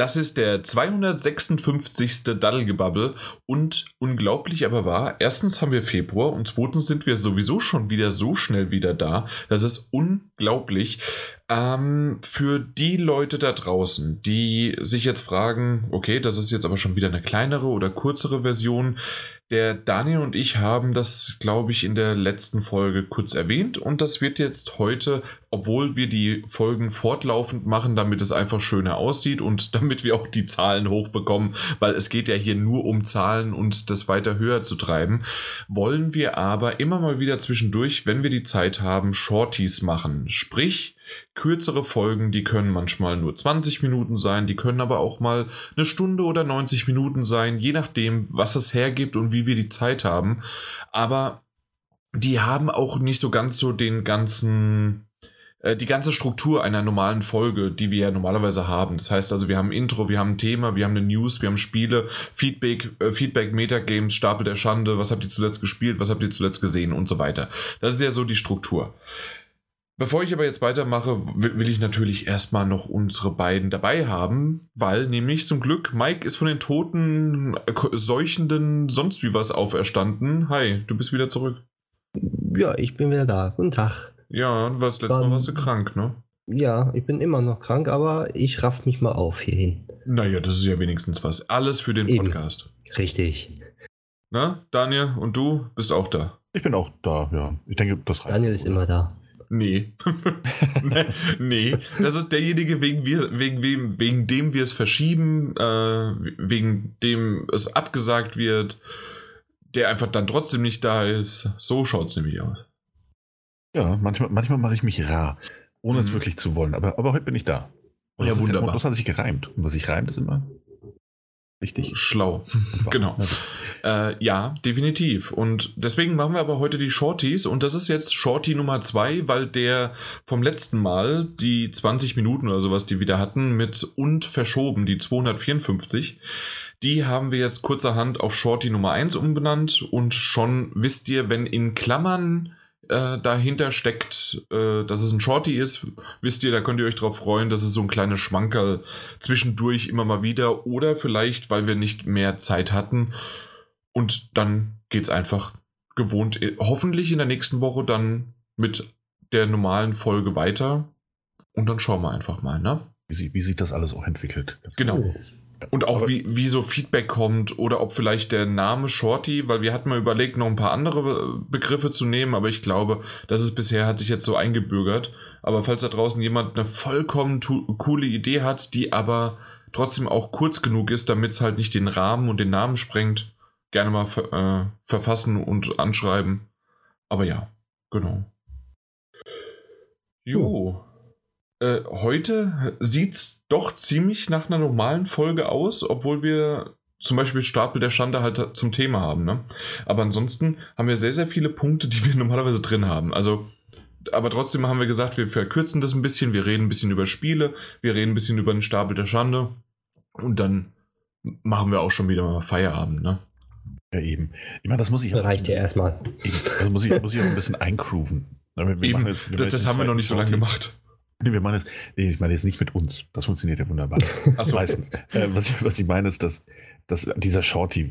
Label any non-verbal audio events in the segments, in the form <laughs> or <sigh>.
Das ist der 256. Daddelgebabbel und unglaublich aber wahr, erstens haben wir Februar und zweitens sind wir sowieso schon wieder so schnell wieder da. Das ist unglaublich. Ähm, für die Leute da draußen, die sich jetzt fragen, okay, das ist jetzt aber schon wieder eine kleinere oder kürzere Version, der Daniel und ich haben das, glaube ich, in der letzten Folge kurz erwähnt und das wird jetzt heute, obwohl wir die Folgen fortlaufend machen, damit es einfach schöner aussieht und <laughs> damit wir auch die Zahlen hochbekommen, weil es geht ja hier nur um Zahlen und das weiter höher zu treiben, wollen wir aber immer mal wieder zwischendurch, wenn wir die Zeit haben, Shorties machen. Sprich, Kürzere Folgen, die können manchmal nur 20 Minuten sein, die können aber auch mal eine Stunde oder 90 Minuten sein, je nachdem, was es hergibt und wie wir die Zeit haben. Aber die haben auch nicht so ganz so den ganzen äh, die ganze Struktur einer normalen Folge, die wir ja normalerweise haben. Das heißt also, wir haben ein Intro, wir haben ein Thema, wir haben eine News, wir haben Spiele, Feedback, äh, Feedback, Metagames, Stapel der Schande, was habt ihr zuletzt gespielt, was habt ihr zuletzt gesehen und so weiter. Das ist ja so die Struktur. Bevor ich aber jetzt weitermache, will ich natürlich erstmal noch unsere beiden dabei haben, weil nämlich zum Glück Mike ist von den toten, äh, seuchenden, sonst wie was auferstanden. Hi, du bist wieder zurück. Ja, ich bin wieder da. Guten Tag. Ja, du warst letztes Mal warst du krank, ne? Ja, ich bin immer noch krank, aber ich raff mich mal auf hierhin. Naja, das ist ja wenigstens was. Alles für den Eben. Podcast. Richtig. Na, Daniel, und du bist auch da? Ich bin auch da, ja. Ich denke, das reicht. Daniel ist immer da. Nee. <laughs> nee, das ist derjenige, wegen, wir, wegen, wem, wegen dem wir es verschieben, äh, wegen dem es abgesagt wird, der einfach dann trotzdem nicht da ist. So schaut es nämlich aus. Ja, manchmal, manchmal mache ich mich rar, ohne mhm. es wirklich zu wollen. Aber, aber heute bin ich da. Und ja, wunderbar. Und das hat sich gereimt. Und was sich reimt, ist immer Richtig. Schlau. genau. Äh, ja, definitiv. Und deswegen machen wir aber heute die Shorties. Und das ist jetzt Shorty Nummer 2, weil der vom letzten Mal die 20 Minuten oder sowas, die wir da hatten, mit und verschoben, die 254. Die haben wir jetzt kurzerhand auf Shorty Nummer 1 umbenannt. Und schon wisst ihr, wenn in Klammern äh, dahinter steckt, äh, dass es ein Shorty ist, wisst ihr, da könnt ihr euch drauf freuen, dass es so ein kleines Schwankerl zwischendurch immer mal wieder oder vielleicht, weil wir nicht mehr Zeit hatten und dann geht es einfach gewohnt, äh, hoffentlich in der nächsten Woche dann mit der normalen Folge weiter und dann schauen wir einfach mal, ne? Wie, wie sich das alles auch entwickelt. Genau. Cool. Und auch wie, wie so Feedback kommt oder ob vielleicht der Name Shorty, weil wir hatten mal überlegt, noch ein paar andere Begriffe zu nehmen, aber ich glaube, das ist bisher, hat sich jetzt so eingebürgert. Aber falls da draußen jemand eine vollkommen coole Idee hat, die aber trotzdem auch kurz genug ist, damit es halt nicht den Rahmen und den Namen sprengt, gerne mal ver äh, verfassen und anschreiben. Aber ja, genau. Jo. Äh, heute sieht es doch ziemlich nach einer normalen Folge aus, obwohl wir zum Beispiel Stapel der Schande halt zum Thema haben. Ne? Aber ansonsten haben wir sehr, sehr viele Punkte, die wir <laughs> normalerweise drin haben. Also, aber trotzdem haben wir gesagt, wir verkürzen das ein bisschen. Wir reden ein bisschen über Spiele, wir reden ein bisschen über den Stapel der Schande und dann machen wir auch schon wieder mal Feierabend. Ne? Ja, eben. Ich meine, das muss ich. Reicht ja erstmal. Also muss ich, muss ich auch ein bisschen eingrooven. Eben, jetzt, das, das haben wir noch nicht so lange gemacht. Nee, wir meinen jetzt, nee, ich meine jetzt nicht mit uns. Das funktioniert ja wunderbar. Achso. Meistens. Äh, was, ich, was ich meine ist, dass, dass dieser Shorty,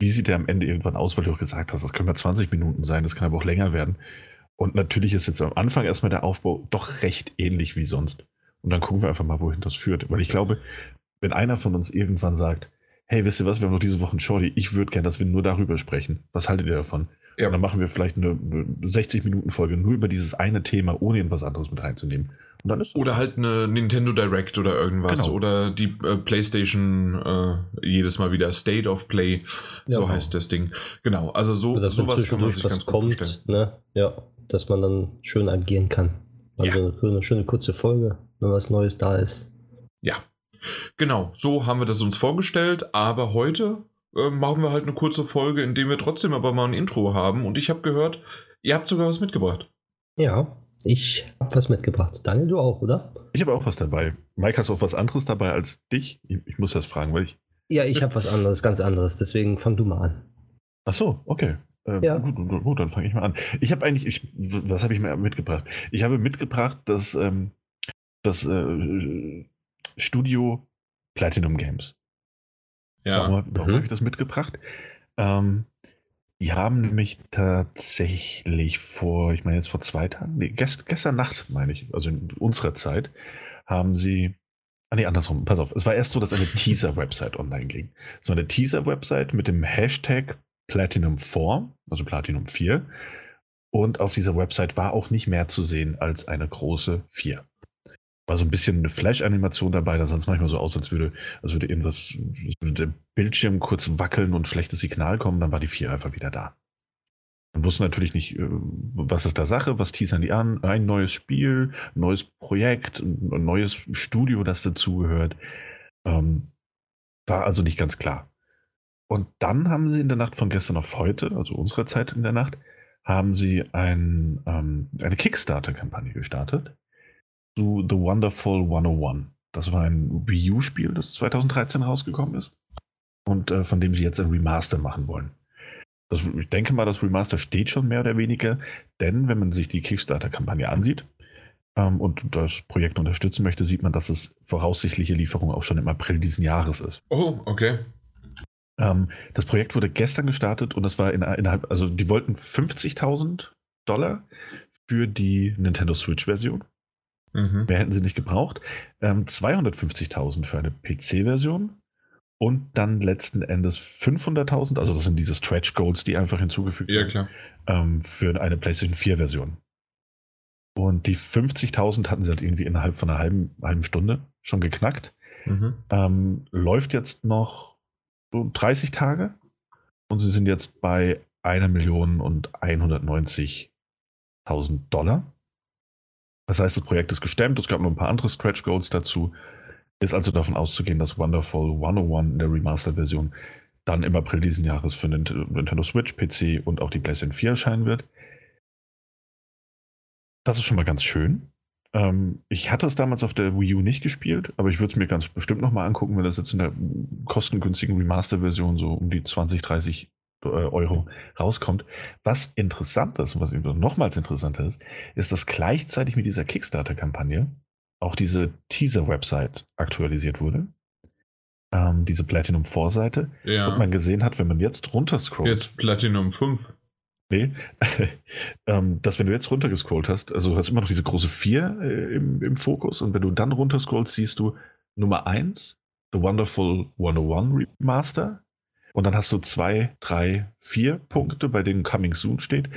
wie sieht der am Ende irgendwann aus, weil du auch gesagt hast, das können ja 20 Minuten sein, das kann aber auch länger werden. Und natürlich ist jetzt am Anfang erstmal der Aufbau doch recht ähnlich wie sonst. Und dann gucken wir einfach mal, wohin das führt. Weil ich glaube, wenn einer von uns irgendwann sagt, hey, wisst ihr was, wir haben noch diese Woche einen Shorty, ich würde gerne, dass wir nur darüber sprechen. Was haltet ihr davon? Ja. Und dann machen wir vielleicht eine, eine 60-Minuten-Folge nur über dieses eine Thema, ohne irgendwas anderes mit reinzunehmen oder halt eine Nintendo Direct oder irgendwas. Genau. Oder die äh, PlayStation äh, jedes Mal wieder State of Play. Ja, so genau. heißt das Ding. Genau. Also so oder sowas kann man sich was ganz kommt, gut ne? Ja, dass man dann schön agieren kann. Also ja. für eine schöne kurze Folge, wenn was Neues da ist. Ja. Genau, so haben wir das uns vorgestellt, aber heute äh, machen wir halt eine kurze Folge, in der wir trotzdem aber mal ein Intro haben. Und ich habe gehört, ihr habt sogar was mitgebracht. Ja, ich habe was mitgebracht. Daniel, du auch, oder? Ich habe auch was dabei. Mike, hast du auch was anderes dabei als dich? Ich, ich muss das fragen, weil ich. Ja, ich habe was anderes, ganz anderes. Deswegen fang du mal an. Ach so, okay. Äh, ja. Gut, gut, gut dann fange ich mal an. Ich habe eigentlich, ich, was habe ich mir mitgebracht? Ich habe mitgebracht, dass ähm, das äh, Studio Platinum Games. Ja. Warum, warum mhm. habe ich das mitgebracht? Ähm, die haben nämlich tatsächlich vor, ich meine jetzt vor zwei Tagen, nee, gest, gestern Nacht, meine ich, also in unserer Zeit, haben sie, ah nee, andersrum, pass auf, es war erst so, dass eine Teaser-Website <laughs> online ging. So eine Teaser-Website mit dem Hashtag Platinum 4, also Platinum 4. Und auf dieser Website war auch nicht mehr zu sehen als eine große 4 war so ein bisschen eine Flash-Animation dabei, da sah es manchmal so aus, als würde, als würde irgendwas, würde der Bildschirm kurz wackeln und schlechtes Signal kommen, dann war die 4 einfach wieder da. Man wusste natürlich nicht, äh, was ist da Sache, was teasern die an, ein neues Spiel, neues Projekt, ein neues Studio, das dazugehört. Ähm, war also nicht ganz klar. Und dann haben sie in der Nacht von gestern auf heute, also unserer Zeit in der Nacht, haben sie ein, ähm, eine Kickstarter-Kampagne gestartet zu The Wonderful 101. Das war ein Wii U-Spiel, das 2013 rausgekommen ist und äh, von dem sie jetzt ein Remaster machen wollen. Das, ich denke mal, das Remaster steht schon mehr oder weniger, denn wenn man sich die Kickstarter-Kampagne ansieht ähm, und das Projekt unterstützen möchte, sieht man, dass es voraussichtliche Lieferung auch schon im April diesen Jahres ist. Oh, okay. Ähm, das Projekt wurde gestern gestartet und das war in, innerhalb, also die wollten 50.000 Dollar für die Nintendo Switch-Version. Mhm. Mehr hätten sie nicht gebraucht. Ähm, 250.000 für eine PC-Version und dann letzten Endes 500.000, also das sind diese Stretch Goals, die einfach hinzugefügt werden, ja, klar. Ähm, für eine PlayStation 4-Version. Und die 50.000 hatten sie halt irgendwie innerhalb von einer halben, halben Stunde schon geknackt. Mhm. Ähm, läuft jetzt noch so 30 Tage und sie sind jetzt bei einer Million und 190.000 Dollar. Das heißt, das Projekt ist gestemmt, es gab noch ein paar andere Stretch Goals dazu. Ist also davon auszugehen, dass Wonderful 101 in der Remastered-Version dann im April diesen Jahres für Nintendo Switch, PC und auch die PlayStation 4 erscheinen wird. Das ist schon mal ganz schön. Ähm, ich hatte es damals auf der Wii U nicht gespielt, aber ich würde es mir ganz bestimmt nochmal angucken, wenn das jetzt in der kostengünstigen Remaster-Version so um die 20, 30 äh, Euro rauskommt. Was interessant ist, was nochmals interessanter ist, ist, dass gleichzeitig mit dieser Kickstarter-Kampagne auch diese Teaser-Website aktualisiert wurde. Ähm, diese Platinum 4-Seite. Ja. Und man gesehen hat, wenn man jetzt runterscrollt. Jetzt Platinum 5. Nee, <laughs> ähm, dass wenn du jetzt runtergescrollt hast, also du hast immer noch diese große 4 äh, im, im Fokus und wenn du dann runterscrollst, siehst du Nummer 1, The Wonderful 101 Remaster, und dann hast du zwei, drei, vier Punkte, bei denen Coming Soon steht.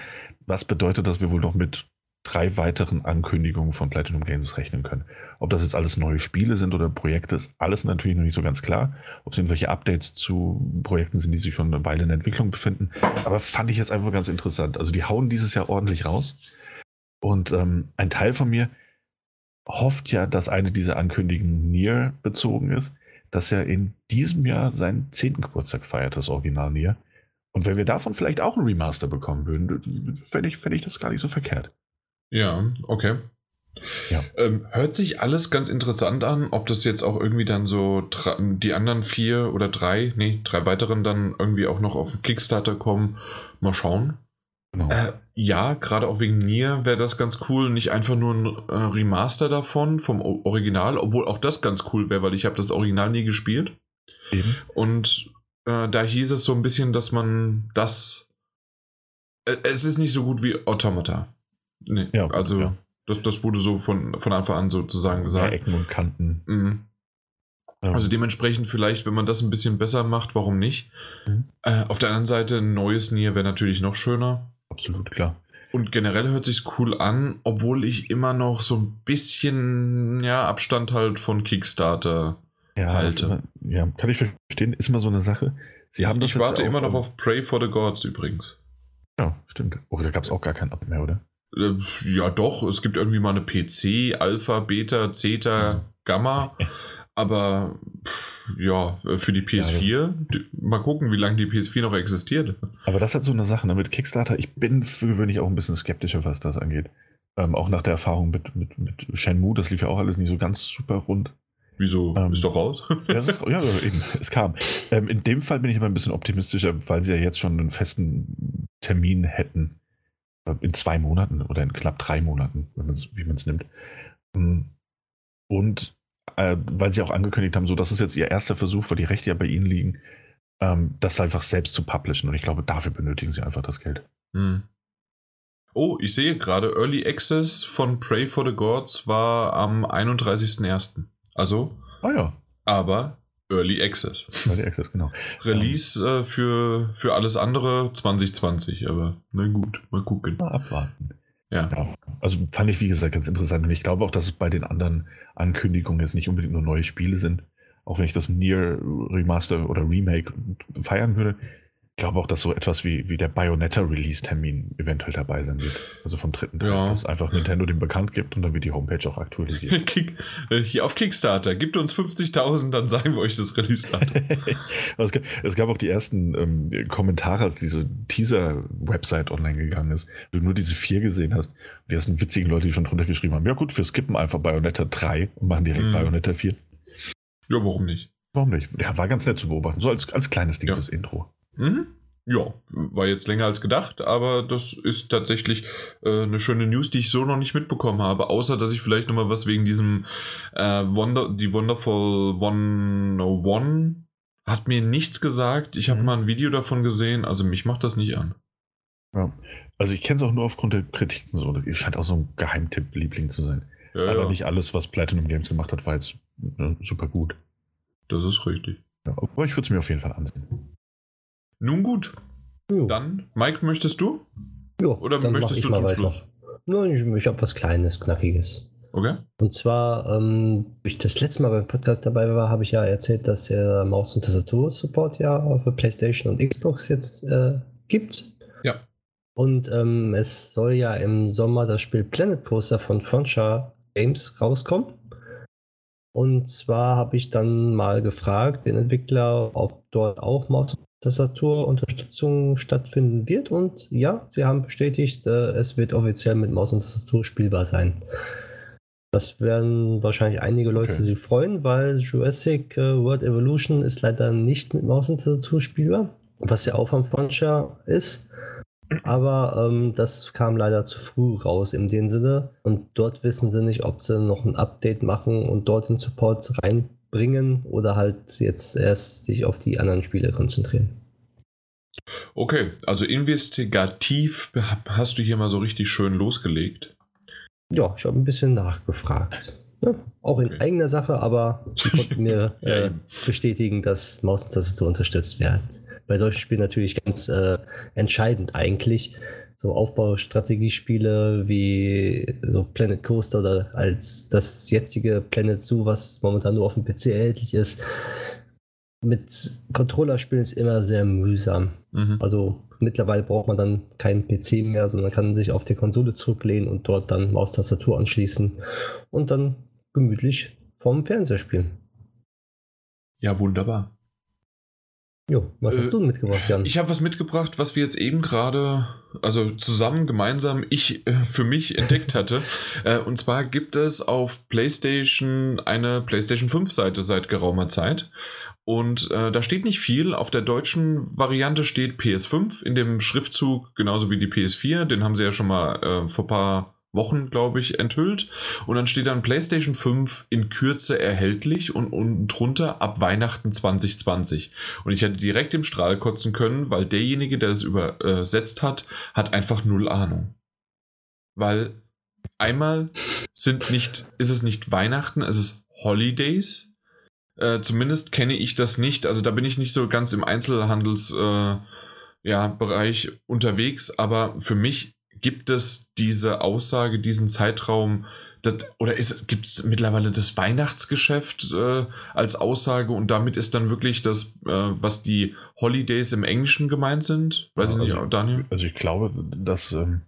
Was bedeutet, dass wir wohl noch mit drei weiteren Ankündigungen von Platinum Games rechnen können. Ob das jetzt alles neue Spiele sind oder Projekte, ist alles natürlich noch nicht so ganz klar. Ob es irgendwelche Updates zu Projekten sind, die sich schon eine Weile in Entwicklung befinden. Aber fand ich jetzt einfach ganz interessant. Also die hauen dieses Jahr ordentlich raus. Und ähm, ein Teil von mir hofft ja, dass eine dieser Ankündigungen Nier bezogen ist dass er in diesem Jahr seinen 10. Geburtstag feiert, das Original Nier. Und wenn wir davon vielleicht auch ein Remaster bekommen würden, fände ich, fänd ich das gar nicht so verkehrt. Ja, okay. Ja. Ähm, hört sich alles ganz interessant an, ob das jetzt auch irgendwie dann so die anderen vier oder drei, nee, drei weiteren dann irgendwie auch noch auf Kickstarter kommen. Mal schauen. Genau. Äh, ja, gerade auch wegen Nier wäre das ganz cool. Nicht einfach nur ein äh, Remaster davon, vom Original, obwohl auch das ganz cool wäre, weil ich habe das Original nie gespielt. Eben. Und äh, da hieß es so ein bisschen, dass man das. Äh, es ist nicht so gut wie Automata. Nee, ja, also ja. Das, das wurde so von, von Anfang an sozusagen gesagt. Ja, Ecken und Kanten. Mhm. Also dementsprechend vielleicht, wenn man das ein bisschen besser macht, warum nicht? Mhm. Äh, auf der anderen Seite, ein neues Nier wäre natürlich noch schöner. Absolut klar. Und generell hört sich cool an, obwohl ich immer noch so ein bisschen ja, Abstand halt von Kickstarter ja, halte. Immer, ja, kann ich verstehen, ist immer so eine Sache. Sie haben das ich warte immer noch auf Pray for the Gods übrigens. Ja, stimmt. Oh, da gab es auch gar keinen Ab mehr, oder? Äh, ja, doch. Es gibt irgendwie mal eine PC, Alpha, Beta, Zeta, Gamma. <laughs> Aber ja, für die PS4, ja, mal gucken, wie lange die PS4 noch existiert. Aber das hat so eine Sache, ne? mit Kickstarter, ich bin für gewöhnlich auch ein bisschen skeptischer, was das angeht. Ähm, auch nach der Erfahrung mit, mit, mit Shenmue, das lief ja auch alles nicht so ganz super rund. Wieso? Ähm, ist doch raus? <laughs> ja, ist, ja, eben, es kam. Ähm, in dem Fall bin ich aber ein bisschen optimistischer, weil sie ja jetzt schon einen festen Termin hätten. Äh, in zwei Monaten oder in knapp drei Monaten, wie man es nimmt. Mm, und äh, weil sie auch angekündigt haben, so das ist jetzt ihr erster Versuch, weil die Rechte ja bei ihnen liegen, ähm, das einfach selbst zu publishen. Und ich glaube, dafür benötigen sie einfach das Geld. Hm. Oh, ich sehe gerade, Early Access von Pray for the Gods war am 31.01. Also. Ah ja. Aber Early Access. Early Access, genau. Release äh, für, für alles andere 2020, aber na gut, mal gucken. Mal abwarten. Ja. ja. Also fand ich, wie gesagt, ganz interessant. Und ich glaube auch, dass es bei den anderen Ankündigungen jetzt nicht unbedingt nur neue Spiele sind. Auch wenn ich das Nier Remaster oder Remake feiern würde, ich glaube auch, dass so etwas wie, wie der Bayonetta-Release-Termin eventuell dabei sein wird. Also vom dritten Teil, ja. dass einfach Nintendo den bekannt gibt und dann wird die Homepage auch aktualisiert. <laughs> Kick, äh, hier auf Kickstarter, gibt uns 50.000, dann sagen wir euch das Release-Datum. <laughs> es, gab, es gab auch die ersten ähm, Kommentare, als diese Teaser-Website online gegangen ist, du nur diese vier gesehen hast. Die ersten witzigen Leute, die schon drunter geschrieben haben, ja gut, wir skippen einfach Bayonetta 3 und machen direkt mhm. Bayonetta 4. Ja, warum nicht? Warum nicht? Ja, war ganz nett zu beobachten. So als, als kleines Ding ja. fürs Intro. Mhm. Ja, war jetzt länger als gedacht, aber das ist tatsächlich äh, eine schöne News, die ich so noch nicht mitbekommen habe, außer dass ich vielleicht nochmal was wegen diesem äh, Wonder, die Wonderful 101 hat mir nichts gesagt. Ich habe mhm. mal ein Video davon gesehen, also mich macht das nicht an. Ja. Also ich kenne es auch nur aufgrund der Kritiken so. Ihr scheint auch so ein Geheimtipp-Liebling zu sein. Ja, aber ja. nicht alles, was Platinum Games gemacht hat, war jetzt ne, super gut. Das ist richtig. Ja, aber ich würde es mir auf jeden Fall ansehen. Nun gut. Jo. Dann, Mike, möchtest du? Ja. Oder möchtest du zum weiter. Schluss? Nein, ich, ich habe was Kleines, Knackiges. Okay. Und zwar, ähm, ich das letzte Mal beim Podcast dabei war, habe ich ja erzählt, dass der Maus- und Tastatur-Support ja auf der PlayStation und Xbox jetzt äh, gibt. Ja. Und ähm, es soll ja im Sommer das Spiel Planet Coaster von Frontier Games rauskommen. Und zwar habe ich dann mal gefragt, den Entwickler, ob dort auch Maus- Tastaturunterstützung stattfinden wird. Und ja, sie haben bestätigt, äh, es wird offiziell mit Maus und Tastatur spielbar sein. Das werden wahrscheinlich einige Leute okay. sich freuen, weil Jurassic äh, World Evolution ist leider nicht mit Maus und Tastatur spielbar, was ja auch vom Frontier ist. Aber ähm, das kam leider zu früh raus in dem Sinne. Und dort wissen sie nicht, ob sie noch ein Update machen und dort den Support rein bringen oder halt jetzt erst sich auf die anderen Spiele konzentrieren. Okay, also investigativ hast du hier mal so richtig schön losgelegt. Ja, ich habe ein bisschen nachgefragt. Ja, auch in okay. eigener Sache, aber sie konnten mir <laughs> äh, bestätigen, dass Maus und Tastatur unterstützt werden. Bei solchen Spielen natürlich ganz äh, entscheidend eigentlich, so Aufbaustrategiespiele wie so Planet Coaster oder als das jetzige Planet Zoo, was momentan nur auf dem PC erhältlich ist, mit Controller spielen ist immer sehr mühsam. Mhm. Also mittlerweile braucht man dann keinen PC mehr, sondern kann sich auf die Konsole zurücklehnen und dort dann Maustastatur anschließen und dann gemütlich vom Fernseher spielen. Ja, wunderbar. Jo, was hast äh, du mitgebracht, Jan? Ich habe was mitgebracht, was wir jetzt eben gerade, also zusammen, gemeinsam, ich äh, für mich entdeckt hatte. <laughs> äh, und zwar gibt es auf PlayStation eine PlayStation 5 Seite seit geraumer Zeit. Und äh, da steht nicht viel. Auf der deutschen Variante steht PS5 in dem Schriftzug, genauso wie die PS4. Den haben sie ja schon mal äh, vor ein paar Wochen, glaube ich, enthüllt. Und dann steht dann PlayStation 5 in Kürze erhältlich und unten drunter ab Weihnachten 2020. Und ich hätte direkt im Strahl kotzen können, weil derjenige, der das übersetzt hat, hat einfach null Ahnung. Weil einmal sind nicht, ist es nicht Weihnachten, es ist Holidays. Äh, zumindest kenne ich das nicht. Also da bin ich nicht so ganz im Einzelhandelsbereich äh, ja, unterwegs, aber für mich gibt es diese Aussage, diesen Zeitraum, das, oder gibt es mittlerweile das Weihnachtsgeschäft äh, als Aussage und damit ist dann wirklich das, äh, was die Holidays im Englischen gemeint sind? Weiß ja, ich nicht, also, Daniel? Also ich glaube, dass ähm,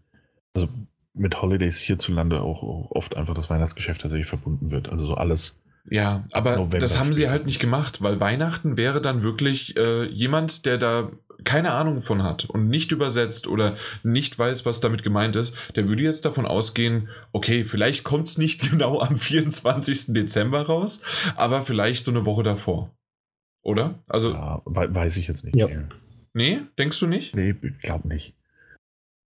also mit Holidays hierzulande auch, oft einfach das Weihnachtsgeschäft tatsächlich verbunden wird. Also so alles. Ja, aber November das haben sie halt nicht gemacht, weil Weihnachten wäre dann wirklich äh, jemand, der da keine Ahnung von hat und nicht übersetzt oder nicht weiß, was damit gemeint ist, der würde jetzt davon ausgehen, okay, vielleicht kommt es nicht <laughs> genau am 24. Dezember raus, aber vielleicht so eine Woche davor. Oder? Also. Ja, weiß ich jetzt nicht. Ja. Nee, denkst du nicht? Nee, ich glaube nicht.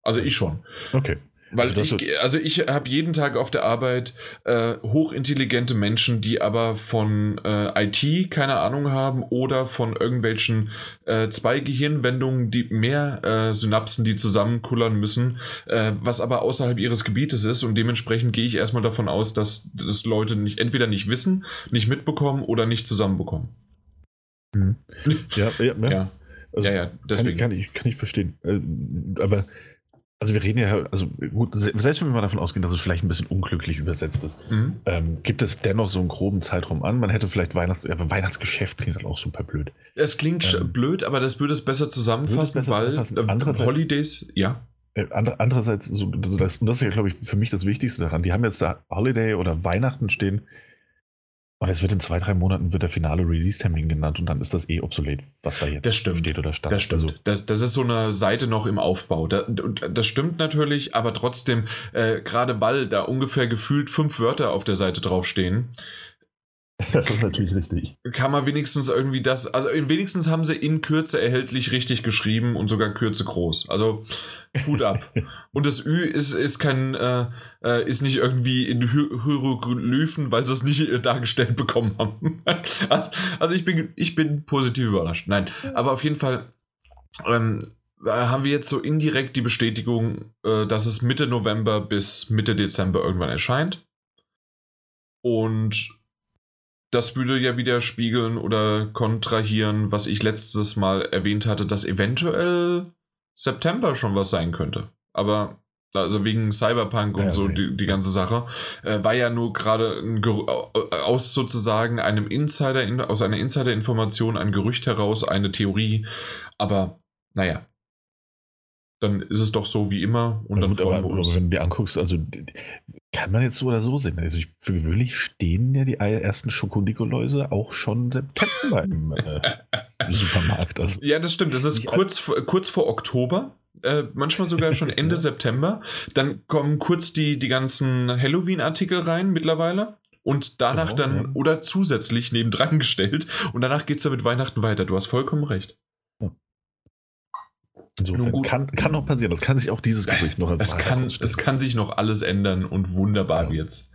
Also ich schon. Okay. Weil also, ich, also ich habe jeden Tag auf der Arbeit äh, hochintelligente Menschen, die aber von äh, IT keine Ahnung haben oder von irgendwelchen äh, zwei Gehirnwendungen, die mehr äh, Synapsen, die zusammenkullern müssen, äh, was aber außerhalb ihres Gebietes ist und dementsprechend gehe ich erstmal davon aus, dass das Leute nicht entweder nicht wissen, nicht mitbekommen oder nicht zusammenbekommen. Mhm. <laughs> Ja, ja, ja. ja. Also ja, ja, deswegen. Kann, kann, ich, kann ich verstehen. Äh, aber also wir reden ja, also gut, selbst wenn wir mal davon ausgehen, dass es vielleicht ein bisschen unglücklich übersetzt ist, mhm. ähm, gibt es dennoch so einen groben Zeitraum an. Man hätte vielleicht Weihnachts ja, Weihnachtsgeschäft klingt dann auch super blöd. Es klingt ähm, blöd, aber das würde es besser zusammenfassen, besser weil zusammenfassen. Äh, Andererseits, Holidays, ja. Äh, andererseits, so, das, und das ist ja, glaube ich, für mich das Wichtigste daran. Die haben jetzt da Holiday oder Weihnachten stehen und es wird in zwei, drei Monaten wird der finale Release-Termin genannt und dann ist das eh obsolet, was da jetzt steht oder stand. Das stimmt. Also, das, das, ist so eine Seite noch im Aufbau. Das, das stimmt natürlich, aber trotzdem, äh, gerade weil da ungefähr gefühlt fünf Wörter auf der Seite draufstehen, <laughs> Das ist natürlich richtig. Kann man wenigstens irgendwie das, also wenigstens haben sie in Kürze erhältlich richtig geschrieben und sogar Kürze groß. Also Hut ab. <laughs> und das Ü ist, ist kein, äh, äh ist nicht irgendwie in Hieroglyphen, weil sie es nicht dargestellt bekommen haben. <laughs> also ich bin, ich bin positiv überrascht. Nein, aber auf jeden Fall ähm, haben wir jetzt so indirekt die Bestätigung, äh, dass es Mitte November bis Mitte Dezember irgendwann erscheint. Und das würde ja wieder spiegeln oder kontrahieren, was ich letztes Mal erwähnt hatte, dass eventuell September schon was sein könnte. Aber also wegen Cyberpunk und ja, so die, die ganze Sache, äh, war ja nur gerade aus sozusagen einem Insider, aus einer Insider-Information ein Gerücht heraus, eine Theorie. Aber naja, dann ist es doch so wie immer und ja, dann gut, aber, aber wenn du dir anguckst, also kann man jetzt so oder so sehen. Also ich, für gewöhnlich stehen ja die ersten Schokonikoläuse auch schon September im, äh, <laughs> Supermarkt. Also ja, das stimmt. Das ist kurz, kurz vor Oktober. Äh, manchmal sogar schon Ende. <laughs> September. Dann kommen kurz die, die ganzen Halloween-Artikel rein mittlerweile. Und danach genau, dann, ja. oder zusätzlich nebendran <laughs> gestellt. Und danach geht es dann mit Weihnachten weiter. Du hast vollkommen recht. Insofern kann, kann noch passieren. Das kann sich auch dieses Gerücht noch als es kann, es kann sich noch alles ändern und wunderbar ja. wird's.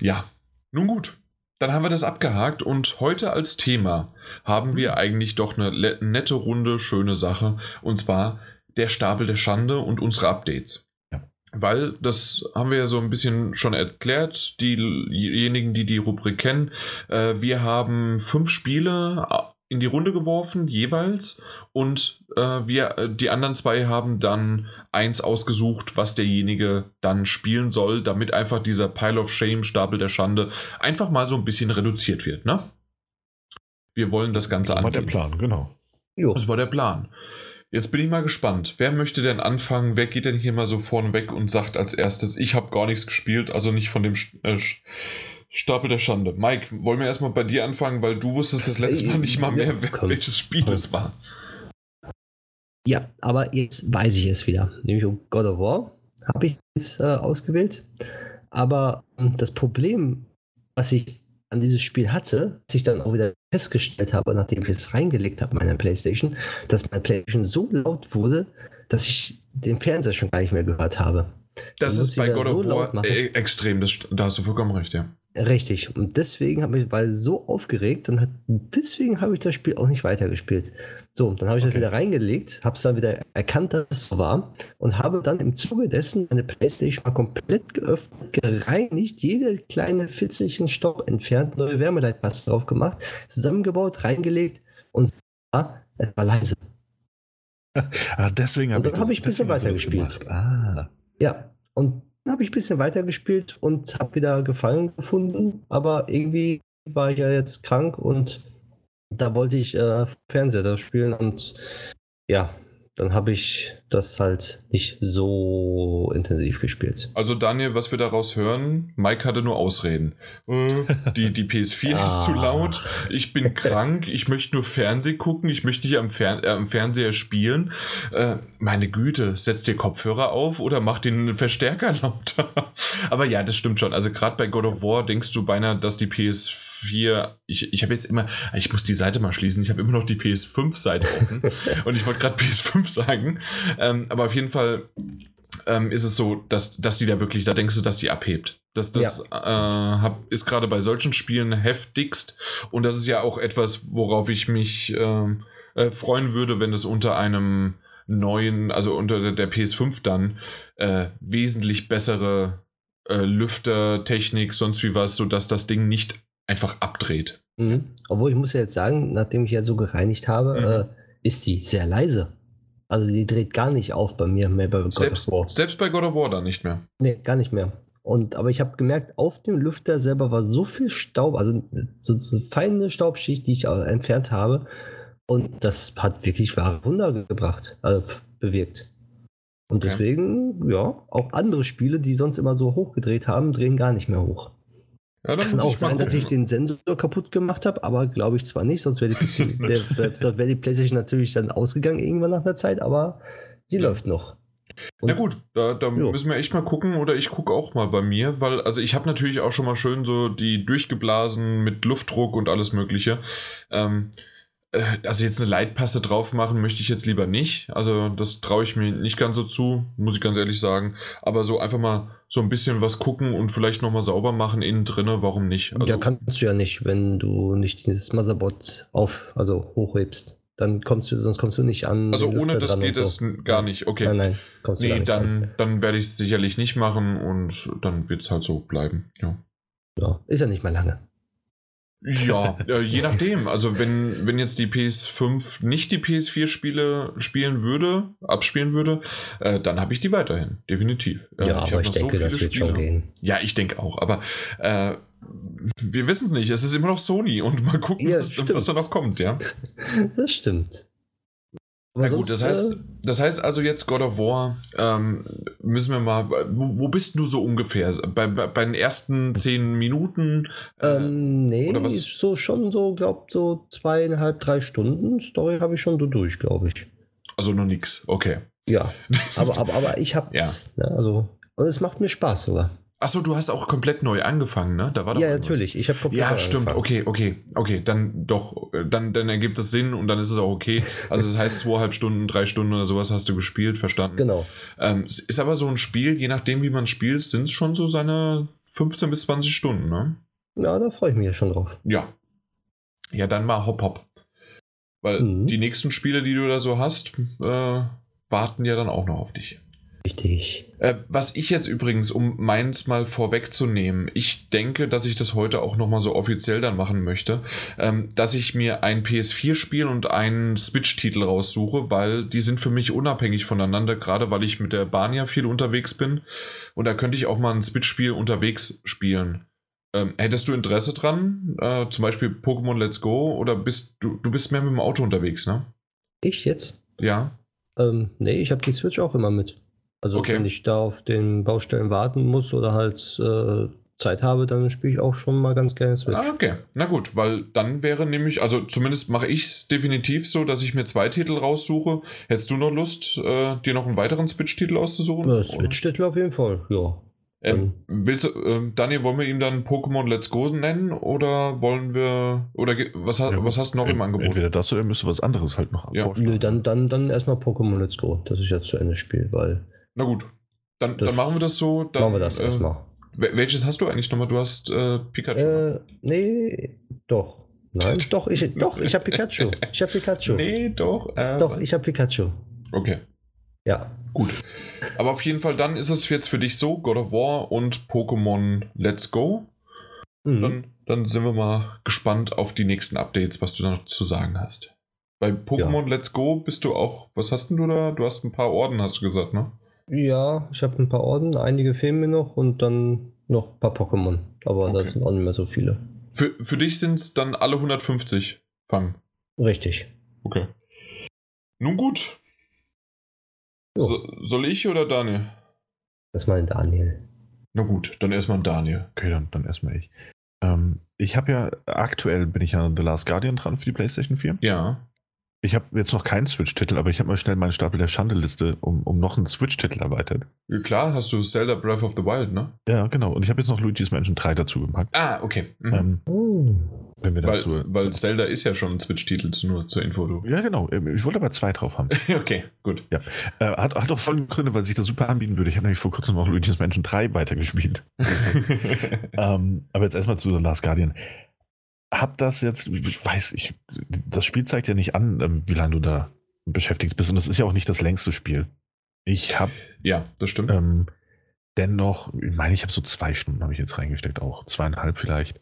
Ja, nun gut. Dann haben wir das abgehakt und heute als Thema haben wir eigentlich doch eine nette Runde, schöne Sache und zwar der Stapel der Schande und unsere Updates. Weil, das haben wir ja so ein bisschen schon erklärt, diejenigen, die die Rubrik kennen, äh, wir haben fünf Spiele in die Runde geworfen, jeweils. Und äh, wir, äh, die anderen zwei haben dann eins ausgesucht, was derjenige dann spielen soll, damit einfach dieser Pile of Shame, Stapel der Schande, einfach mal so ein bisschen reduziert wird, ne? Wir wollen das Ganze angehen. Das war der Plan, genau. Jo. Das war der Plan. Jetzt bin ich mal gespannt. Wer möchte denn anfangen? Wer geht denn hier mal so vorne weg und sagt als erstes, ich habe gar nichts gespielt, also nicht von dem äh, Stapel der Schande. Mike, wollen wir erstmal bei dir anfangen, weil du wusstest das letzte Mal nicht mal mehr, ja, welches Spiel komm. es war. Ja, aber jetzt weiß ich es wieder. Nämlich God of War habe ich jetzt äh, ausgewählt. Aber ähm, das Problem, was ich an dieses Spiel hatte, was ich dann auch wieder festgestellt habe, nachdem ich es reingelegt habe, meine Playstation, dass meine Playstation so laut wurde, dass ich den Fernseher schon gar nicht mehr gehört habe. Das ist bei God of so War e- extrem, das, da hast du vollkommen recht, ja. Richtig. Und deswegen habe ich, weil so aufgeregt, dann hat, deswegen habe ich das Spiel auch nicht weitergespielt. So, dann habe ich okay. das wieder reingelegt, habe es dann wieder erkannt, dass es so war und habe dann im Zuge dessen meine Playstation mal komplett geöffnet, gereinigt, jede kleine Fitzelchen Staub entfernt, neue Wärmeleitmasse drauf gemacht, zusammengebaut, reingelegt und ja, es war leise. <laughs> ah, deswegen habe ich, habe ich ein bisschen weitergespielt. Ah. Ja, und habe ich ein bisschen weitergespielt und habe wieder Gefallen gefunden, aber irgendwie war ich ja jetzt krank und da wollte ich äh, Fernseher spielen und ja, dann habe ich das halt nicht so intensiv gespielt. Also Daniel, was wir daraus hören, Mike hatte nur Ausreden. Äh, die, die PS4 ah. <laughs> ist zu laut, ich bin krank, ich möchte nur Fernsehen gucken, ich möchte hier am, Fer äh, am Fernseher spielen. Äh, meine Güte, setz dir Kopfhörer auf oder mach den Verstärker <laughs> lauter. Aber ja, das stimmt schon. Also gerade bei God of War denkst du beinahe, dass die PS4 PS4, ich, ich habe jetzt immer, ich muss die Seite mal schließen, ich habe immer noch die PS5-Seite offen <laughs> und ich wollte gerade PS5 sagen, ähm, aber auf jeden Fall ähm, ist es so, dass, dass die da wirklich, da denkst du, dass die abhebt. Das, das ja. äh, hab, ist gerade bei solchen Spielen heftigst. Und das ist ja auch etwas, worauf ich mich ähm, äh, freuen würde, wenn es unter einem neuen, also unter der PS5 dann äh, wesentlich bessere äh, Lüftertechnik, sonst wie was, sodass das Ding nicht einfach abdreht. Mhm. Obwohl ich muss ja jetzt sagen, nachdem ich ja so gereinigt habe, mhm. äh, ist sie sehr leise. Also die dreht gar nicht auf bei mir mehr bei God selbst, of War. Selbst bei God of War dann nicht mehr. Nee, gar nicht mehr. Und, aber ich habe gemerkt, auf dem Lüfter selber war so viel Staub, also so, so feine Staubschicht, die ich entfernt habe. Und das hat wirklich wahre Wunder gebracht, also bewirkt. Und okay. deswegen, ja, auch andere Spiele, die sonst immer so hochgedreht haben, drehen gar nicht mehr hoch. Ja, Kann auch sein, dass ich den Sensor kaputt gemacht habe, aber glaube ich zwar nicht, sonst wäre die, <laughs> wär die PlayStation natürlich dann ausgegangen irgendwann nach einer Zeit, aber sie ja. läuft noch. Und Na gut, da, da müssen wir echt mal gucken oder ich gucke auch mal bei mir, weil also ich habe natürlich auch schon mal schön so die durchgeblasen mit Luftdruck und alles Mögliche. Ähm, äh, also jetzt eine Leitpasse drauf machen möchte ich jetzt lieber nicht. Also das traue ich mir nicht ganz so zu, muss ich ganz ehrlich sagen. Aber so einfach mal so ein bisschen was gucken und vielleicht nochmal sauber machen innen drinne, warum nicht? Also, ja, kannst du ja nicht, wenn du nicht dieses Motherboard auf, also hochhebst. Dann kommst du, sonst kommst du nicht an. Also ohne das geht es so. gar nicht. Okay. Nein, nein, kommst nee, du nicht dann, dann werde ich es sicherlich nicht machen und dann wird es halt so bleiben. Ja. ja, ist ja nicht mehr lange. Ja, <laughs> äh, je nachdem. Also wenn, wenn jetzt die PS5 nicht die PS4-Spiele spielen würde, abspielen würde, äh, dann habe ich die weiterhin, definitiv. Äh, ja, ich aber ich denke, so das wird Spiele. schon gehen. Ja, ich denke auch. Aber äh, wir wissen es nicht. Es ist immer noch Sony und mal gucken, ja, was, was, da noch kommt, ja. <laughs> Das stimmt. Na gut, das heißt, äh, das heißt also jetzt God of War, ähm, müssen wir mal, wo, wo, bist du so ungefähr? Bei, bei, bei den ersten zehn Minuten? Äh, ähm, nee, oder was? ist so schon so, glaubt so zweieinhalb, drei Stunden Story habe ich schon durch, glaube ich. Also noch nichts, okay. Ja, <laughs> aber, aber, aber ich habe ja. Ne, also, und es macht mir Spaß sogar. Achso, du hast auch komplett neu angefangen, ne? Da war doch ja, irgendwas. natürlich. Ich habe komplett Ja, stimmt. Angefangen. Okay, okay, okay. Dann doch, dann, dann ergibt es Sinn und dann ist es auch okay. Also das heißt, zweieinhalb Stunden, drei Stunden oder sowas hast du gespielt, verstanden. Genau. Ähm, es ist aber so ein Spiel, je nachdem, wie man spielt, sind es schon so seine 15 bis 20 Stunden, ne? Ja, da freue ich mich ja schon drauf. Ja. Ja, dann mal hopp hopp. Weil mhm. die nächsten Spiele, die du da so hast, äh, warten ja dann auch noch auf dich. Richtig. Äh, was ich jetzt übrigens, um meins mal vorwegzunehmen, ich denke, dass ich das heute auch nochmal so offiziell dann machen möchte, ähm, dass ich mir ein PS4-Spiel und einen Switch-Titel raussuche, weil die sind für mich unabhängig voneinander, gerade weil ich mit der Bahn ja viel unterwegs bin. Und da könnte ich auch mal ein Switch-Spiel unterwegs spielen. Ähm, hättest du Interesse dran? Äh, zum Beispiel Pokémon Let's Go oder bist du, du bist mehr mit dem Auto unterwegs, ne? Ich jetzt? Ja. Ähm, nee, ich habe die Switch auch immer mit. Also okay. wenn ich da auf den Baustellen warten muss oder halt äh, Zeit habe, dann spiele ich auch schon mal ganz gerne Switch. Ah, okay. Na gut, weil dann wäre nämlich, also zumindest mache ich es definitiv so, dass ich mir zwei Titel raussuche. Hättest du noch Lust, äh, dir noch einen weiteren Switch-Titel auszusuchen? Ja, Switch-Titel auf jeden Fall, ja. Ähm, willst du, äh, Daniel, wollen wir ihm dann Pokémon Let's Go nennen oder wollen wir, oder was, ja, was hast du noch im Angebot? Entweder das oder müsste was anderes halt noch ja. Nö, dann, dann, dann erstmal Pokémon Let's Go, dass ich jetzt zu Ende spiele, weil na gut, dann, dann machen wir das so. Dann, machen wir das äh, erstmal. Welches hast du eigentlich nochmal? Du hast äh, Pikachu. Äh, nee, doch. Nein, <laughs> doch, ich, doch, ich habe Pikachu. Ich habe Pikachu. Nee, doch. Äh, doch, ich habe Pikachu. Okay. Ja. Gut. Aber auf jeden Fall, dann ist es jetzt für dich so: God of War und Pokémon Let's Go. Mhm. Dann, dann sind wir mal gespannt auf die nächsten Updates, was du noch zu sagen hast. Bei Pokémon ja. Let's Go bist du auch. Was hast denn du da? Du hast ein paar Orden, hast du gesagt, ne? Ja, ich habe ein paar Orden, einige fehlen mir noch und dann noch ein paar Pokémon. Aber okay. da sind auch nicht mehr so viele. Für, für dich sind es dann alle 150 fangen. Richtig. Okay. Nun gut. So, soll ich oder Daniel? Erstmal Daniel. Na gut, dann erstmal Daniel. Okay, dann, dann erstmal ich. Ähm, ich habe ja aktuell bin ich ja The Last Guardian dran für die PlayStation 4. Ja. Ich habe jetzt noch keinen Switch-Titel, aber ich habe mal schnell meinen Stapel der Schande-Liste um, um noch einen Switch-Titel erweitert. Ja, klar, hast du Zelda Breath of the Wild, ne? Ja, genau. Und ich habe jetzt noch Luigi's Mansion 3 dazu gemacht. Ah, okay. Mhm. Ähm, oh. Wenn wir dazu, weil, weil Zelda ist ja schon ein Switch-Titel, nur zur Info. Du. Ja, genau. Ähm, ich wollte aber zwei drauf haben. <laughs> okay, gut. Ja. Äh, hat, hat auch folgende Gründe, weil sich das super anbieten würde. Ich habe nämlich vor kurzem noch Luigi's Mansion 3 weitergespielt. <laughs> <laughs> ähm, aber jetzt erstmal zu The Last Guardian hab das jetzt, ich weiß ich, das Spiel zeigt ja nicht an, ähm, wie lange du da beschäftigt bist. Und das ist ja auch nicht das längste Spiel. Ich habe. Ja, das stimmt. Ähm, dennoch, ich meine, ich habe so zwei Stunden habe ich jetzt reingesteckt, auch zweieinhalb vielleicht.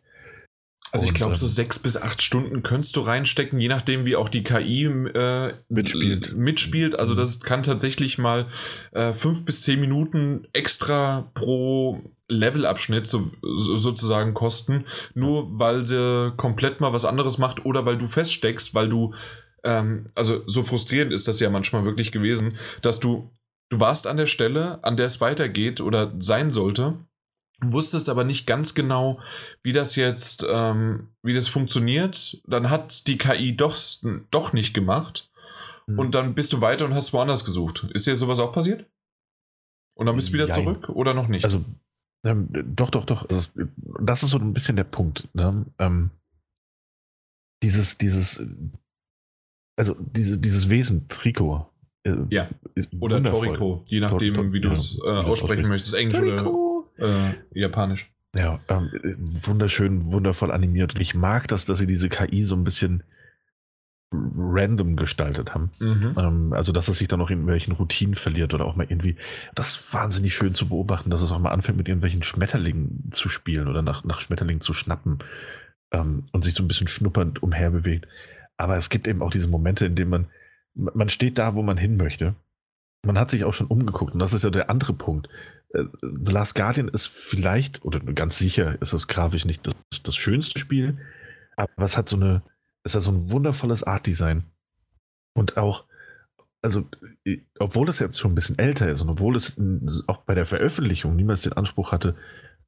Also ich glaube, so ähm, sechs bis acht Stunden könntest du reinstecken, je nachdem, wie auch die KI äh, mitspielt. mitspielt. Also mhm. das kann tatsächlich mal äh, fünf bis zehn Minuten extra pro Levelabschnitt so, sozusagen kosten, nur weil sie komplett mal was anderes macht oder weil du feststeckst, weil du, ähm, also so frustrierend ist das ja manchmal wirklich gewesen, dass du, du warst an der Stelle, an der es weitergeht oder sein sollte wusstest aber nicht ganz genau, wie das jetzt, ähm, wie das funktioniert. Dann hat die KI doch, doch nicht gemacht. Mhm. Und dann bist du weiter und hast woanders gesucht. Ist dir sowas auch passiert? Und dann bist du wieder Jein. zurück oder noch nicht? Also, ähm, doch, doch, doch. Also, das ist so ein bisschen der Punkt. Ne? Ähm, dieses, dieses, also diese, dieses Wesen, Trikot. Äh, ja. Oder Toriko, je nachdem, Tor, Tor, wie du es äh, aussprechen möchtest. Englisch Toriko. oder äh, Japanisch. Ja, ähm, wunderschön, wundervoll animiert. Und ich mag das, dass sie diese KI so ein bisschen random gestaltet haben. Mhm. Ähm, also, dass es sich dann noch in irgendwelchen Routinen verliert oder auch mal irgendwie, das ist wahnsinnig schön zu beobachten, dass es auch mal anfängt, mit irgendwelchen Schmetterlingen zu spielen oder nach, nach Schmetterlingen zu schnappen ähm, und sich so ein bisschen schnuppernd umherbewegt. Aber es gibt eben auch diese Momente, in denen man, man steht da, wo man hin möchte. Man hat sich auch schon umgeguckt und das ist ja der andere Punkt. Äh, The Last Guardian ist vielleicht, oder ganz sicher ist es grafisch nicht das, das schönste Spiel, aber es hat so eine, es hat so ein wundervolles Art-Design. Und auch, also, obwohl es jetzt schon ein bisschen älter ist und obwohl es auch bei der Veröffentlichung niemals den Anspruch hatte,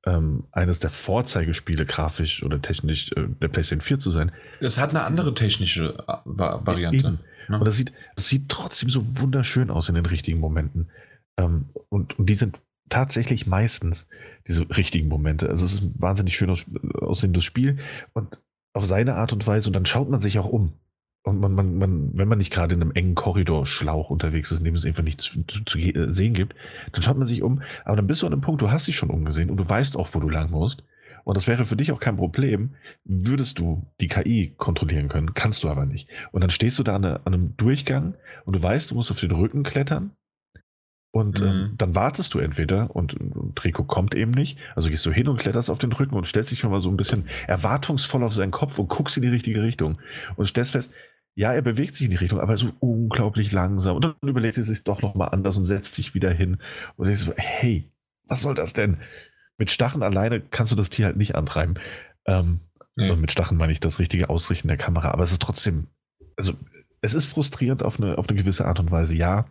ähm, eines der Vorzeigespiele grafisch oder technisch äh, der PlayStation 4 zu sein. Es hat eine andere technische äh, Variante. Eben. Ne? Und das sieht, das sieht trotzdem so wunderschön aus in den richtigen Momenten. Ähm, und, und die sind tatsächlich meistens diese richtigen Momente. Also es ist ein wahnsinnig schön aus, aussehendes Spiel und auf seine Art und Weise und dann schaut man sich auch um. Und man, man, man, wenn man nicht gerade in einem engen Korridorschlauch unterwegs ist, in dem es einfach nichts zu, zu, zu, äh, sehen gibt, dann schaut man sich um. Aber dann bist du an einem Punkt, du hast dich schon umgesehen und du weißt auch, wo du lang musst. Und das wäre für dich auch kein Problem, würdest du die KI kontrollieren können, kannst du aber nicht. Und dann stehst du da an, einem Durchgang und du weißt, du musst auf den Rücken klettern und ähm, mhm. ähm, dann wartest du entweder und, und Rico kommt eben nicht. Also gehst du hin und kletterst auf den Rücken und stellst dich schon mal so ein bisschen erwartungsvoll auf seinen Kopf und guckst in die richtige Richtung. Und stellst fest, ja, er bewegt sich in die Richtung, aber so unglaublich langsam. Und dann überlegt er sich doch nochmal anders und setzt sich wieder hin. Und ich so, hey, was soll das denn? Mit Stachen alleine kannst du das Tier halt nicht antreiben. Ähm, nee. Und mit Stachen meine ich das richtige Ausrichten der Kamera. Aber es ist trotzdem, also es ist frustrierend auf eine, auf eine gewisse Art und Weise, ja.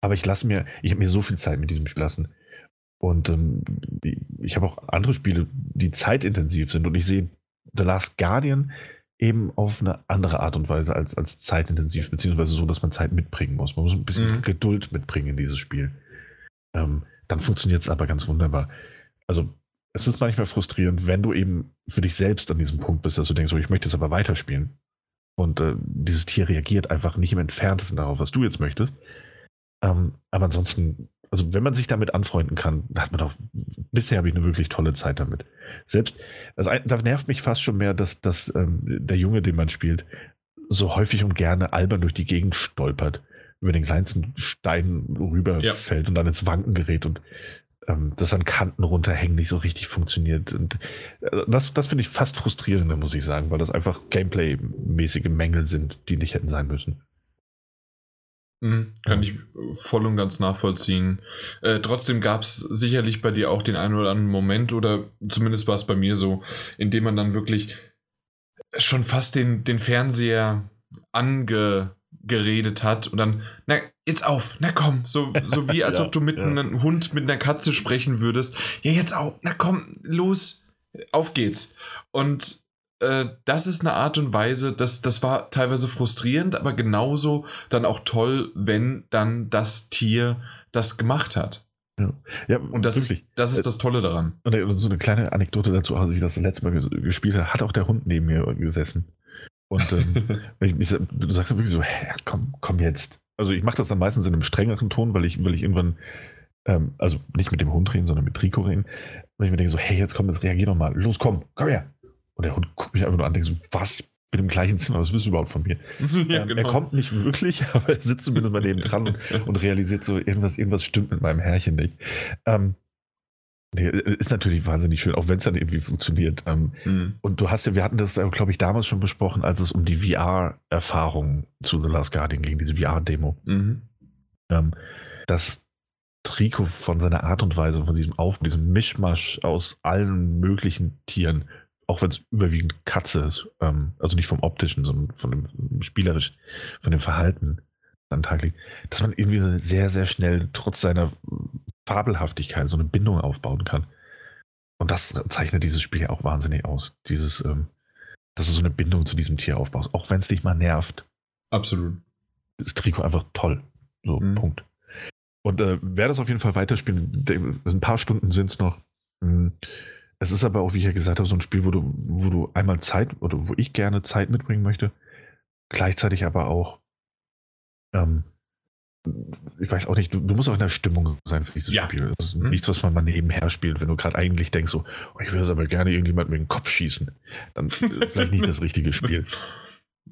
Aber ich lasse mir, ich habe mir so viel Zeit mit diesem Spiel lassen. Und ähm, ich habe auch andere Spiele, die zeitintensiv sind. Und ich sehe The Last Guardian eben auf eine andere Art und Weise als, als zeitintensiv, beziehungsweise so, dass man Zeit mitbringen muss. Man muss ein bisschen mhm. Geduld mitbringen in dieses Spiel. Ähm, dann funktioniert es aber ganz wunderbar. Also es ist manchmal frustrierend, wenn du eben für dich selbst an diesem Punkt bist, dass du denkst, so, ich möchte jetzt aber weiterspielen. Und äh, dieses Tier reagiert einfach nicht im Entferntesten darauf, was du jetzt möchtest. Ähm, aber ansonsten, also wenn man sich damit anfreunden kann, hat man auch, bisher habe ich eine wirklich tolle Zeit damit. Selbst, also da nervt mich fast schon mehr, dass, dass ähm, der Junge, den man spielt, so häufig und gerne albern durch die Gegend stolpert, über den kleinsten Stein rüberfällt ja. und dann ins Wanken gerät und ähm, das an Kanten runterhängen nicht so richtig funktioniert. Und äh, das, das finde ich fast frustrierender, muss ich sagen, weil das einfach Gameplay-mäßige Mängel sind, die nicht hätten sein müssen. Mhm, kann ich voll und ganz nachvollziehen. Äh, trotzdem gab es sicherlich bei dir auch den einen oder anderen Moment, oder zumindest war es bei mir so, in dem man dann wirklich schon fast den, den Fernseher angeredet hat und dann, na, jetzt auf, na komm, so, so <laughs> wie als ja, ob du mit ja. einem Hund mit einer Katze sprechen würdest. Ja, jetzt auf, na komm, los, auf geht's. Und äh, das ist eine Art und Weise, das, das war teilweise frustrierend, aber genauso dann auch toll, wenn dann das Tier das gemacht hat. Ja, ja und das ist, das ist das Tolle daran. Und so eine kleine Anekdote dazu, als ich das letzte Mal gespielt habe, hat auch der Hund neben mir gesessen. Und ähm, <laughs> ich, du sagst dann wirklich so, hä, komm, komm jetzt. Also ich mache das dann meistens in einem strengeren Ton, weil ich, weil ich irgendwann, ähm, also nicht mit dem Hund reden, sondern mit Trikot reden. Und ich mir denke so, hey, jetzt komm, jetzt reagier doch mal. Los, komm, komm her. Und der Hund guckt mich einfach nur an und denkt so, was? Ich bin im gleichen Zimmer, was willst du überhaupt von mir? <laughs> Ja, ähm, genau. Er kommt nicht wirklich, <laughs> aber er sitzt zumindest mal neben dran und, und, realisiert so, irgendwas, irgendwas stimmt mit meinem Herrchen nicht. Ähm, Nee, ist natürlich wahnsinnig schön, auch wenn es dann irgendwie funktioniert. Ähm, mhm. Und du hast ja, wir hatten das, glaube ich, damals schon besprochen, als es um die VR-Erfahrung zu The Last Guardian ging, diese VR-Demo. Mhm. Ähm, das Trikot von seiner Art und Weise, von diesem Auf, diesem Mischmasch aus allen möglichen Tieren, auch wenn es überwiegend Katze ist, ähm, also nicht vom optischen, sondern von dem spielerisch, von dem Verhalten an den Tag liegt, dass man irgendwie sehr, sehr schnell trotz seiner Fabelhaftigkeit so eine Bindung aufbauen kann. Und das zeichnet dieses Spiel ja auch wahnsinnig aus. Dieses, ähm, dass du so eine Bindung zu diesem Tier aufbaust, auch wenn es dich mal nervt. Absolut. Das Trikot einfach toll. So, mhm. Punkt. Und äh, werde das auf jeden Fall weiterspielen. Ein paar Stunden sind es noch. Hm. Es ist aber auch, wie ich ja gesagt habe, so ein Spiel, wo du, wo du einmal Zeit oder wo ich gerne Zeit mitbringen möchte. Gleichzeitig aber auch ähm, ich weiß auch nicht, du, du, musst auch in der Stimmung sein für dieses ja. Spiel. Das ist hm. nichts, was man mal nebenher spielt, wenn du gerade eigentlich denkst, so, oh, ich würde es aber gerne irgendjemand mit dem Kopf schießen. Dann äh, vielleicht nicht das richtige Spiel. <laughs>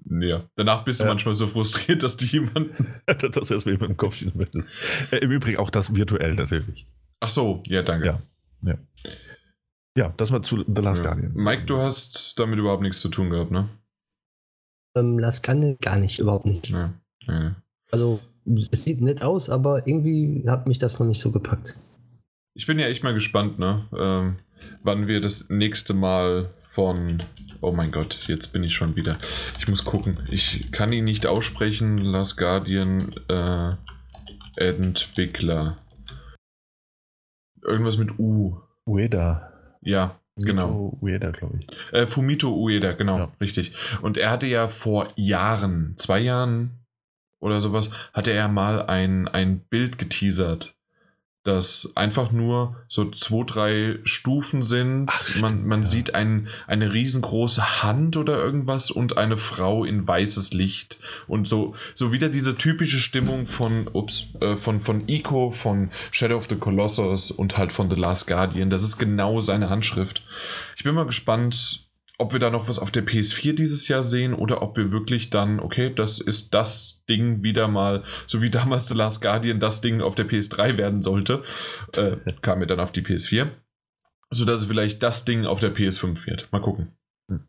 Ja, danach bist du ja. manchmal so frustriert, dass du jemanden. <laughs> dass du erstmal mit dem Kopf schießen möchtest. Äh, Im Übrigen auch das virtuell natürlich. Ach so, ja, danke. Ja, ja. ja das war zu The Last ja. Guardian. Mike, du hast damit überhaupt nichts zu tun gehabt, ne? Ähm, Last Guardian gar nicht, überhaupt nicht. Ja. Also es sieht nett aus, aber irgendwie hat mich das noch nicht so gepackt. Ich bin ja echt mal gespannt, ne? Ähm, wann wir das nächste Mal von. Oh mein Gott, jetzt bin ich schon wieder. Ich muss gucken. Ich kann ihn nicht aussprechen. Last Guardian äh, Entwickler. Irgendwas mit U. Ueda. Ja, genau. Ueda, glaube ich. Äh, Fumito Ueda, genau, ja. richtig. Und er hatte ja vor Jahren, zwei Jahren, oder sowas, hatte er mal ein, ein Bild geteasert, das einfach nur so zwei, drei Stufen sind. Ach, man man ja. sieht ein, eine riesengroße Hand oder irgendwas und eine Frau in weißes Licht. Und so, so wieder diese typische Stimmung von, ups, äh, von, von Ico, von Shadow of the Colossus und halt von The Last Guardian. Das ist genau seine Handschrift. Ich bin mal gespannt, ob wir da noch was auf der PS4 dieses Jahr sehen oder ob wir wirklich dann, okay, das ist das Ding wieder mal, so wie <laughs> damals The Last Guardian das Ding auf der PS3 werden sollte, äh, <laughs> kam mir dann auf die PS4. Sodass es vielleicht das Ding auf der PS5 wird. Mal gucken. Hm.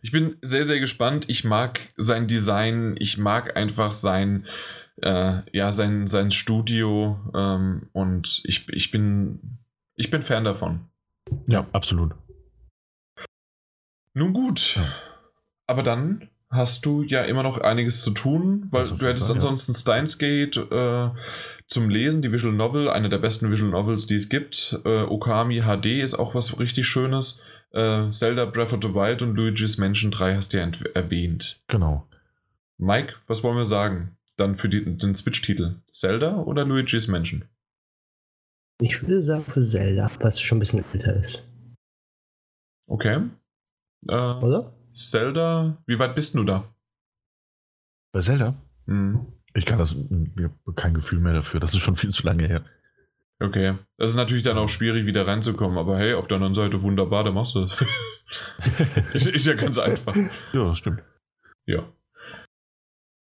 Ich bin sehr, sehr gespannt. Ich mag sein Design. Ich mag einfach sein, äh, ja, sein, sein Studio. Ähm, und ich, ich bin, ich bin Fan davon. Ja, absolut. Nun gut. Aber dann hast du ja immer noch einiges zu tun, weil du hättest Fall, ansonsten ja. Steins Gate äh, zum Lesen, die Visual Novel, eine der besten Visual Novels, die es gibt. Äh, Okami HD ist auch was richtig Schönes. Äh, Zelda Breath of the Wild und Luigi's Mansion 3 hast du ja erwähnt. Genau. Mike, was wollen wir sagen? Dann für die, den Switch-Titel. Zelda oder Luigi's Mansion? Ich würde sagen für Zelda, was schon ein bisschen älter ist. Okay. Äh, Oder? Zelda, wie weit bist du da? Bei Zelda? Mhm. Ich kann das, ich habe kein Gefühl mehr dafür. Das ist schon viel zu lange her. Okay. Das ist natürlich dann auch schwierig, wieder reinzukommen. Aber hey, auf der anderen Seite wunderbar, da machst du das. <laughs> ist, ja ganz einfach. Ja, das stimmt. Ja.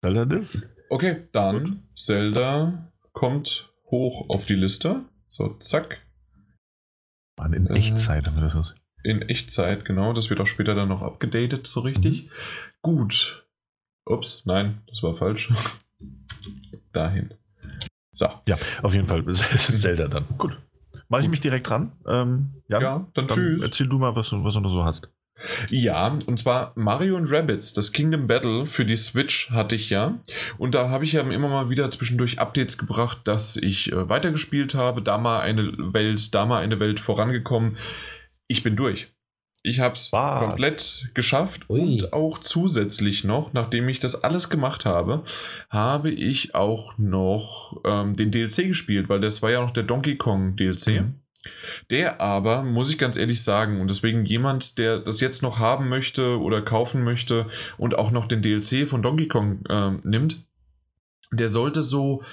Zelda das? Okay, dann Gut. Zelda kommt hoch auf die Liste. So, zack. Mann, in Echtzeit haben wir das. In Echtzeit, genau. Das wird auch später dann noch abgedatet, so richtig. Mhm. Gut. Ups, nein, das war falsch. <laughs> Dahin. So. Ja, auf jeden Fall <laughs> Zelda dann. Gut. Mache ich mich direkt dran. Ähm, ja, ja, dann, dann tschüss. Erzähl du mal, was, was du noch so hast. Ja, und zwar Mario und Rabbits, das Kingdom Battle für die Switch hatte ich ja. Und da habe ich ja immer mal wieder zwischendurch Updates gebracht, dass ich äh, weitergespielt habe, da mal eine Welt, da mal eine Welt vorangekommen ich bin durch. Ich habe es komplett geschafft Ui. und auch zusätzlich noch, nachdem ich das alles gemacht habe, habe ich auch noch ähm, den DLC gespielt, weil das war ja noch der Donkey Kong DLC. Mhm. Der aber, muss ich ganz ehrlich sagen, und deswegen jemand, der das jetzt noch haben möchte oder kaufen möchte und auch noch den DLC von Donkey Kong äh, nimmt, der sollte so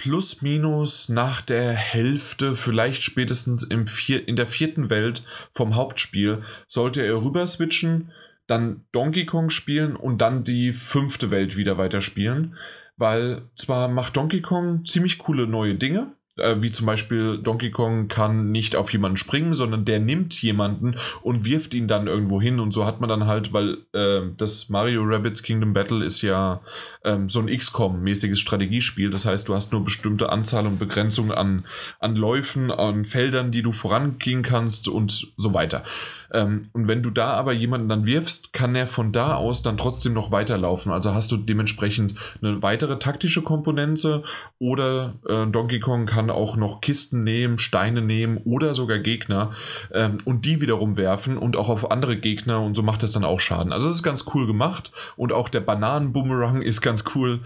plus minus nach der Hälfte, vielleicht spätestens im vier, in der vierten Welt vom Hauptspiel, sollte er rüber switchen, dann Donkey Kong spielen und dann die fünfte Welt wieder weiterspielen. Weil zwar macht Donkey Kong ziemlich coole neue Dinge, wie zum Beispiel Donkey Kong kann nicht auf jemanden springen, sondern der nimmt jemanden und wirft ihn dann irgendwo hin. Und so hat man dann halt, weil äh, das Mario Rabbits Kingdom Battle ist ja ähm, so ein XCOM-mäßiges Strategiespiel. Das heißt, du hast nur bestimmte Anzahl und Begrenzung an, an Läufen, an Feldern, die du vorangehen kannst und so weiter. Ähm, und wenn du da aber jemanden dann wirfst, kann er von da aus dann trotzdem noch weiterlaufen. Also hast du dementsprechend eine weitere taktische Komponente oder äh, Donkey Kong kann auch noch Kisten nehmen, Steine nehmen oder sogar Gegner ähm, und die wiederum werfen und auch auf andere Gegner und so macht es dann auch Schaden. Also es ist ganz cool gemacht und auch der Bananenboomerang <laughs> ist ganz cool.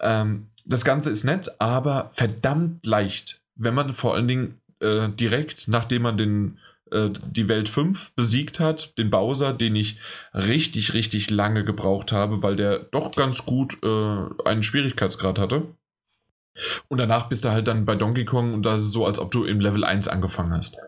Ähm, das Ganze ist nett, aber verdammt leicht, wenn man vor allen Dingen äh, direkt, nachdem man den äh, die Welt 5 besiegt hat, den Bowser, den ich richtig, richtig lange gebraucht habe, weil der doch ganz gut äh, einen Schwierigkeitsgrad hatte. Und danach bist du halt dann bei Donkey Kong und da ist so, als ob du im Level 1 angefangen hast.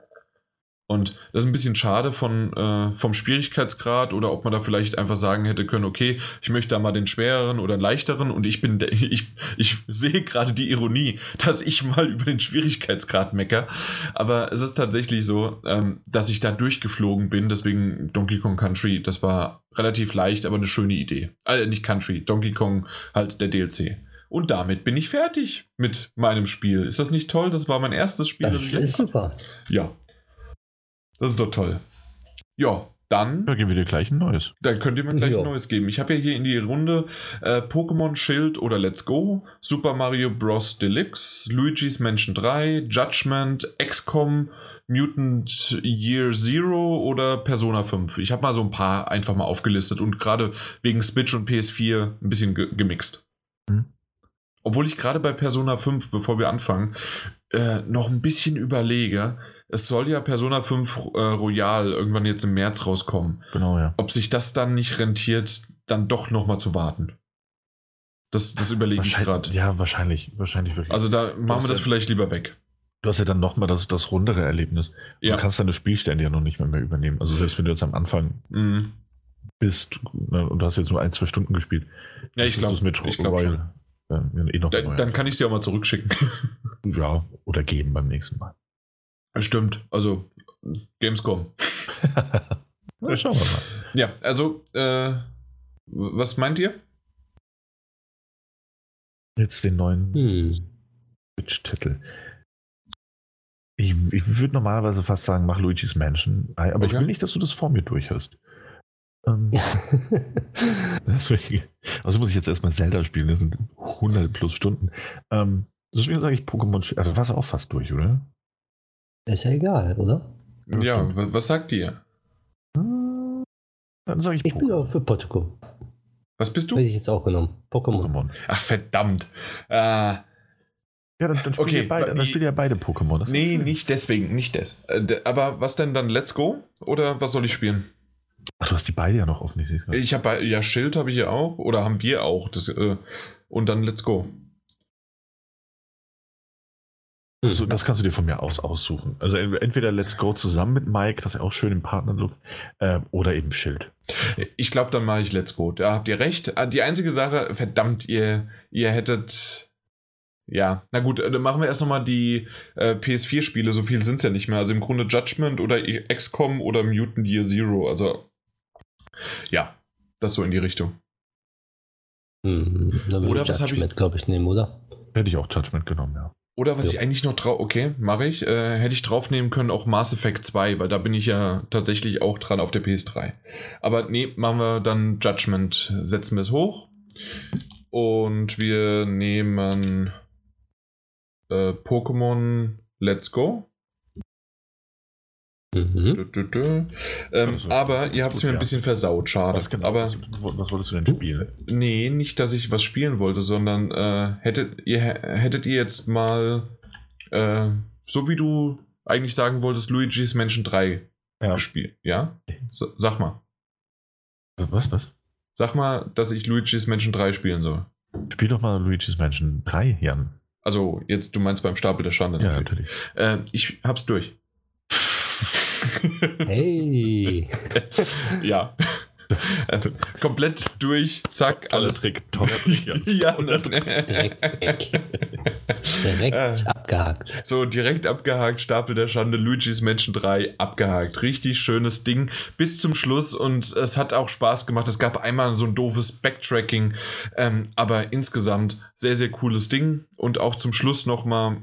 Und das ist ein bisschen schade von, äh, vom Schwierigkeitsgrad oder ob man da vielleicht einfach sagen hätte können, okay, ich möchte da mal den schwereren oder leichteren und ich bin, <laughs> ich, ich sehe gerade die Ironie, dass ich mal über den Schwierigkeitsgrad mecker. Aber es ist tatsächlich so, ähm, dass ich da durchgeflogen bin, deswegen Donkey Kong Country, das war relativ leicht, aber eine schöne Idee. Äh, nicht Country, Donkey Kong halt der DLC. Und damit bin ich fertig mit meinem Spiel. Ist das nicht toll? Das war mein erstes Spiel. Das, das ist super. Ja, das ist doch toll. Ja, dann. Da geben wir dir gleich ein neues. Dann könnt ihr mir gleich jo. ein neues geben. Ich habe ja hier in die Runde äh, Pokémon Schild oder Let's Go, Super Mario Bros. Deluxe, Luigi's Mansion 3, Judgment, XCOM, Mutant Year Zero oder Persona 5. Ich habe mal so ein paar einfach mal aufgelistet und gerade wegen Switch und PS4 ein bisschen ge gemixt. Hm. Obwohl ich gerade bei Persona 5, bevor wir anfangen, äh, noch ein bisschen überlege, es soll ja Persona 5 äh, Royal irgendwann jetzt im März rauskommen. Genau, ja. Ob sich das dann nicht rentiert, dann doch nochmal zu warten. Das, das überlege ich gerade. Ja, wahrscheinlich. Wahrscheinlich wirklich. Also da machen wir das ja, vielleicht lieber weg. Du hast ja dann nochmal das, das rundere Erlebnis. Ja. Du kannst deine Spielstände ja noch nicht mehr, mehr übernehmen. Also selbst wenn du jetzt am Anfang mhm. bist ne, und du hast jetzt nur ein, zwei Stunden gespielt. Ja, ich glaube mit ich glaub Royal. Ja, eh da, dann kann ich sie auch mal zurückschicken. ja, oder geben beim nächsten Mal. Stimmt, also Gamescom. <laughs> Na, schauen wir mal. Ja, also, äh, was meint ihr? Jetzt den neuen hm. Switch-Titel. Ich, ich würde normalerweise fast sagen, mach Luigi's Mansion. Aber okay. ich will nicht, dass du das vor mir durch hast. Ähm, <laughs> deswegen, also muss ich jetzt erstmal Zelda spielen, das sind 100 plus Stunden. Ähm, deswegen sage ich Pokémon, also warst du auch fast durch, oder? Ist ja egal, oder? Ja, ja was sagt ihr? Dann sage ich Ich bin auch für Pokémon. Was bist du? Hätte ich jetzt auch genommen. Pokémon. Pokémon. Ach, verdammt. Äh, ja, dann, dann spielen okay, beide, dann ja beide Pokémon. Das nee, nicht deswegen, nicht das. Äh, aber was denn dann Let's Go? Oder was soll ich spielen? Ach, du hast die beide ja noch offensichtlich. Ich habe ja Schild habe ich ja auch oder haben wir auch das äh, und dann Let's Go. Also, das kannst du dir von mir aus aussuchen. Also entweder Let's Go zusammen mit Mike, das ist ja auch schön im Partnerlook, äh, oder eben Schild. Ich glaube, dann mache ich Let's Go. Da habt ihr recht. Ah, die einzige Sache, verdammt, ihr, ihr hättet. Ja, na gut, dann machen wir erst nochmal die äh, PS4-Spiele. So viel sind es ja nicht mehr. Also im Grunde Judgment oder XCOM oder Mutant Year Zero. Also, ja, das so in die Richtung. Hm, oder was habe ich? glaube ich, nehmen, oder? Hätte ich auch Judgment genommen, ja. Oder was ja. ich eigentlich noch drauf, okay, mache ich, äh, hätte ich draufnehmen können, auch Mass Effect 2, weil da bin ich ja tatsächlich auch dran auf der PS3. Aber nee, machen wir dann Judgment, setzen wir es hoch. Und wir nehmen äh, Pokémon Let's Go. Mhm. Du, du, du. Ähm, also, aber ihr habt es mir ein bisschen versaut, schade. Was, genau, aber, was, was, wolltest du denn spielen? Nee, nicht, dass ich was spielen wollte, sondern äh, hättet, ihr, hättet ihr jetzt mal, äh, so wie du eigentlich sagen wolltest, Luigi's Mansion 3 ja. gespielt. Ja? So, sag mal. Was, was? Sag mal, dass ich Luigi's Mansion 3 spielen soll. Spiel doch mal Luigi's Mansion 3, Jan. Also, jetzt, du meinst beim Stapel der Schande. Ja, natürlich. Äh, ich hab's durch. Hey. <laughs> ja. Komplett durch, zack, alles. Trick, toller <laughs> Trick, ja. direkt Direkt abgehakt. So, direkt abgehakt, Stapel der Schande, Luigi's Mansion 3, abgehakt. Richtig schönes Ding bis zum Schluss und es hat auch Spaß gemacht. Es gab einmal so ein doofes Backtracking, ähm, aber insgesamt sehr, sehr cooles Ding und auch zum Schluss nochmal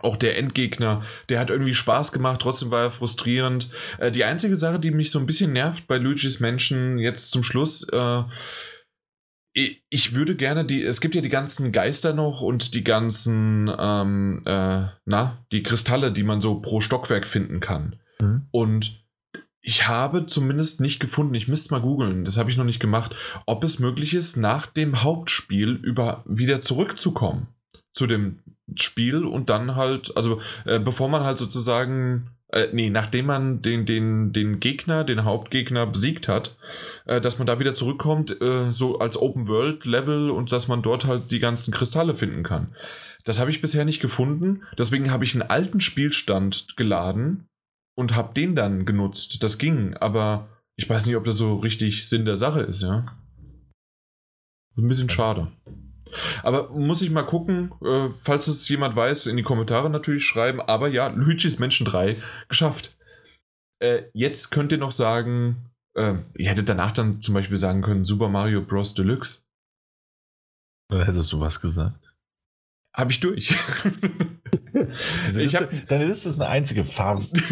auch der Endgegner, der hat irgendwie Spaß gemacht, trotzdem war er frustrierend. Äh, die einzige Sache, die mich so ein bisschen nervt bei Luigi's Menschen jetzt zum Schluss, äh, ich würde gerne die, es gibt ja die ganzen Geister noch und die ganzen, ähm, äh, na, die Kristalle, die man so pro Stockwerk finden kann. Mhm. Und ich habe zumindest nicht gefunden, ich müsste mal googeln, das habe ich noch nicht gemacht, ob es möglich ist, nach dem Hauptspiel über wieder zurückzukommen zu dem Spiel und dann halt, also äh, bevor man halt sozusagen, äh, nee, nachdem man den, den, den Gegner, den Hauptgegner besiegt hat, äh, dass man da wieder zurückkommt, äh, so als Open World Level und dass man dort halt die ganzen Kristalle finden kann. Das habe ich bisher nicht gefunden, deswegen habe ich einen alten Spielstand geladen und habe den dann genutzt. Das ging, aber ich weiß nicht, ob das so richtig Sinn der Sache ist, ja. Ein bisschen schade. Aber muss ich mal gucken, äh, falls es jemand weiß, in die Kommentare natürlich schreiben. Aber ja, Luigi's Menschen 3 geschafft. Äh, jetzt könnt ihr noch sagen, äh, ihr hättet danach dann zum Beispiel sagen können, Super Mario Bros. Deluxe. Oder hättest du was gesagt? Habe ich durch. <laughs> ich hab, deine Liste ist eine einzige Farce. <laughs>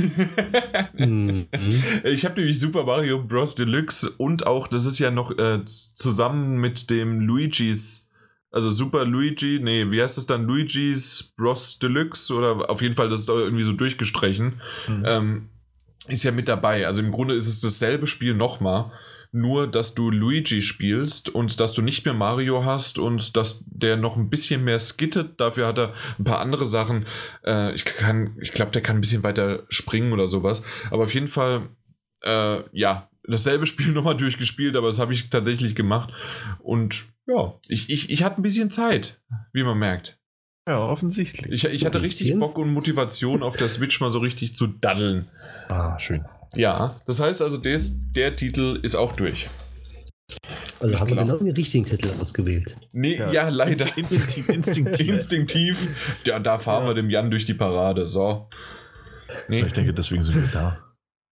Mhm. ich habe nämlich Super Mario Bros. Deluxe und auch, das ist ja noch äh, zusammen mit dem Luigi's also Super Luigi, nee, wie heißt das dann? Luigi's Bros Deluxe oder auf jeden Fall, das ist irgendwie so durchgestrichen. Mhm. Ähm, ist ja mit dabei. Also im Grunde ist es dasselbe Spiel nochmal. Nur, dass du Luigi spielst und dass du nicht mehr Mario hast und dass der noch ein bisschen mehr skittet. Dafür hat er ein paar andere Sachen. Äh, ich ich glaube, der kann ein bisschen weiter springen oder sowas. Aber auf jeden Fall, äh, ja, dasselbe Spiel <laughs> nochmal durchgespielt, aber das habe ich tatsächlich gemacht. Und ja, ich, ich, ich hatte ein bisschen Zeit, wie man merkt. Ja, offensichtlich. Ich, ich hatte richtig Bock und Motivation auf der Switch mal so richtig zu daddeln. Ah, schön. Ja, das heißt also, des, der Titel ist auch durch. Also haben wir genau den richtigen Titel ausgewählt. Nee, ja, ja leider. Instinktiv. Instinktiv. <laughs> Instinktiv. Ja, da fahren ja. wir dem Jan durch die Parade. So. Nee. Ich denke, deswegen sind wir da.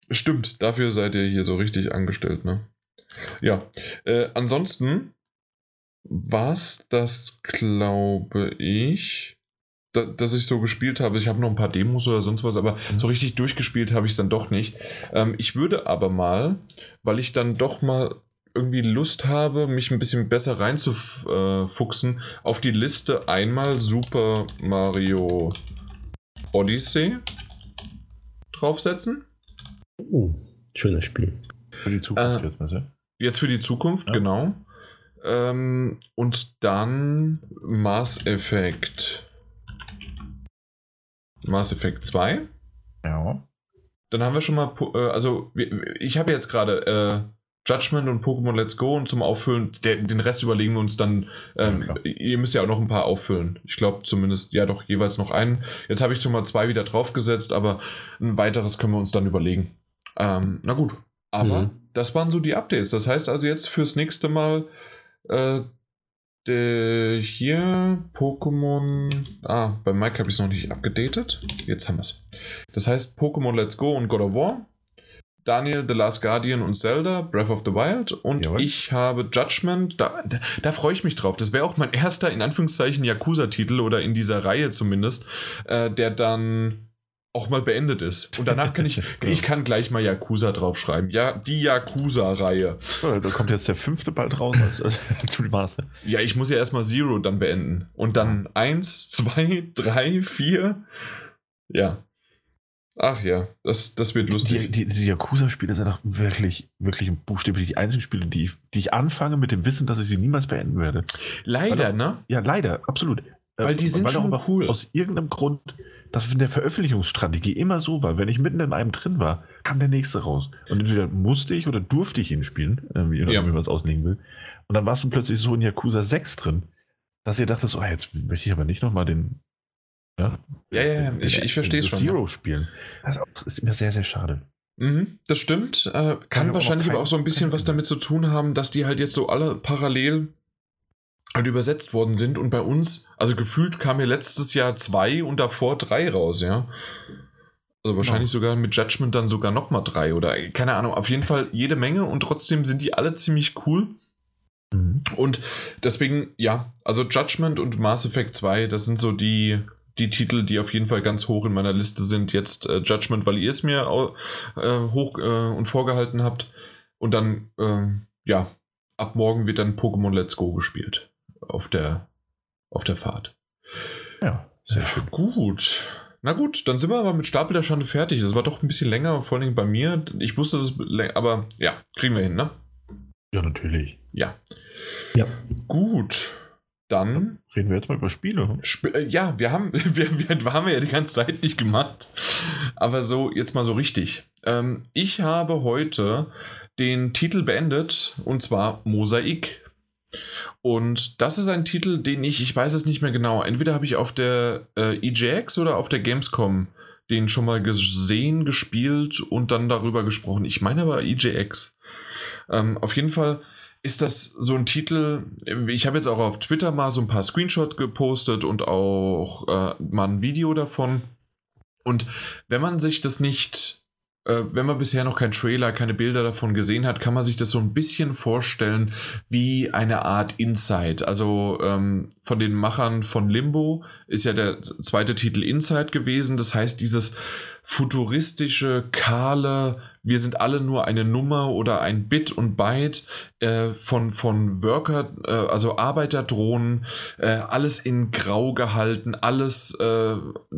Stimmt, dafür seid ihr hier so richtig angestellt, ne? Ja. Äh, ansonsten war es das, glaube ich, da, dass ich so gespielt habe. Ich habe noch ein paar Demos oder sonst was, aber mhm. so richtig durchgespielt habe ich es dann doch nicht. Ähm, ich würde aber mal, weil ich dann doch mal irgendwie Lust habe, mich ein bisschen besser reinzufuchsen, auf die Liste einmal Super Mario Odyssey draufsetzen. Oh, schönes Spiel. Für die Zukunft äh, jetzt, ne? Jetzt für die Zukunft, ja. genau. Ähm, und dann Mass Effect. Mass Effect 2. Ja. Dann haben wir schon mal, äh, also ich habe jetzt gerade äh, Judgment und Pokémon Let's Go und zum Auffüllen, der, den Rest überlegen wir uns dann. Ähm, ja, ihr müsst ja auch noch ein paar auffüllen. Ich glaube zumindest, ja doch, jeweils noch einen. Jetzt habe ich schon mal zwei wieder draufgesetzt, aber ein weiteres können wir uns dann überlegen. Ähm, na gut, aber mhm. das waren so die Updates. Das heißt also jetzt fürs nächste Mal äh, de, hier Pokémon. Ah, bei Mike habe ich es noch nicht abgedatet. Jetzt haben wir es. Das heißt Pokémon Let's Go und God of War. Daniel, The Last Guardian und Zelda, Breath of the Wild. Und Jawohl. ich habe Judgment. Da, da, da freue ich mich drauf. Das wäre auch mein erster, in Anführungszeichen, Yakuza-Titel oder in dieser Reihe zumindest, äh, der dann auch mal beendet ist. Und danach kann ich, <laughs> genau. ich kann gleich mal Yakuza draufschreiben. Ja, die Yakuza-Reihe. da kommt jetzt der fünfte bald raus als, als Maße. Ja, ich muss ja erstmal Zero dann beenden. Und dann eins, zwei, drei, vier. Ja. Ach ja, das, das wird lustig. Die, die, diese Yakuza-Spiele sind auch wirklich, wirklich buchstäblich die einzigen Spiele, die, die ich anfange mit dem Wissen, dass ich sie niemals beenden werde. Leider, auch, ne? Ja, leider, absolut. Weil die sind weil schon cool. Aus irgendeinem Grund, das in der Veröffentlichungsstrategie immer so war. Wenn ich mitten in einem drin war, kam der nächste raus. Und entweder musste ich oder durfte ich ihn spielen, wie, ja. man es auslegen will. Und dann war es plötzlich so in Yakuza 6 drin, dass ihr dachtet, oh, jetzt möchte ich aber nicht nochmal den ja, ja, ja, ich, ich verstehe es schon. Zero ja. spielen. Das ist immer sehr, sehr schade. Mhm, das stimmt. Äh, kann wahrscheinlich aber auch so ein bisschen was damit zu tun haben, dass die halt jetzt so alle parallel halt übersetzt worden sind und bei uns, also gefühlt kam mir letztes Jahr zwei und davor drei raus, ja. Also wahrscheinlich ja. sogar mit Judgment dann sogar nochmal drei oder keine Ahnung, auf jeden Fall jede Menge und trotzdem sind die alle ziemlich cool. Mhm. Und deswegen, ja, also Judgment und Mass Effect 2, das sind so die, die Titel, die auf jeden Fall ganz hoch in meiner Liste sind. Jetzt äh, Judgment, weil ihr es mir äh, hoch äh, und vorgehalten habt. Und dann, ähm, ja, ab morgen wird dann Pokémon Let's Go gespielt. Auf der, auf der Fahrt. Ja, sehr ja, schön. Gut. Na gut, dann sind wir aber mit Stapel der Schande fertig. Das war doch ein bisschen länger, vor allem bei mir. Ich wusste das, aber ja, kriegen wir hin, ne? Ja, natürlich. Ja. Ja. Gut. Dann reden wir jetzt mal über Spiele. Sp äh, ja, wir haben, <laughs> wir, wir, haben wir ja die ganze Zeit nicht gemacht. Aber so, jetzt mal so richtig. Ähm, ich habe heute den Titel beendet und zwar Mosaik. Und das ist ein Titel, den ich, ich weiß es nicht mehr genau, entweder habe ich auf der äh, EJX oder auf der Gamescom den schon mal gesehen, gespielt und dann darüber gesprochen. Ich meine aber EJX. Ähm, auf jeden Fall ist das so ein Titel, ich habe jetzt auch auf Twitter mal so ein paar Screenshots gepostet und auch äh, mal ein Video davon. Und wenn man sich das nicht, wenn man bisher noch kein Trailer, keine Bilder davon gesehen hat, kann man sich das so ein bisschen vorstellen wie eine Art Inside. Also ähm, von den Machern von Limbo ist ja der zweite Titel Inside gewesen. Das heißt, dieses futuristische, kahle, wir sind alle nur eine Nummer oder ein Bit und Byte äh, von, von Worker, äh, also Arbeiterdrohnen, äh, alles in Grau gehalten, alles, äh,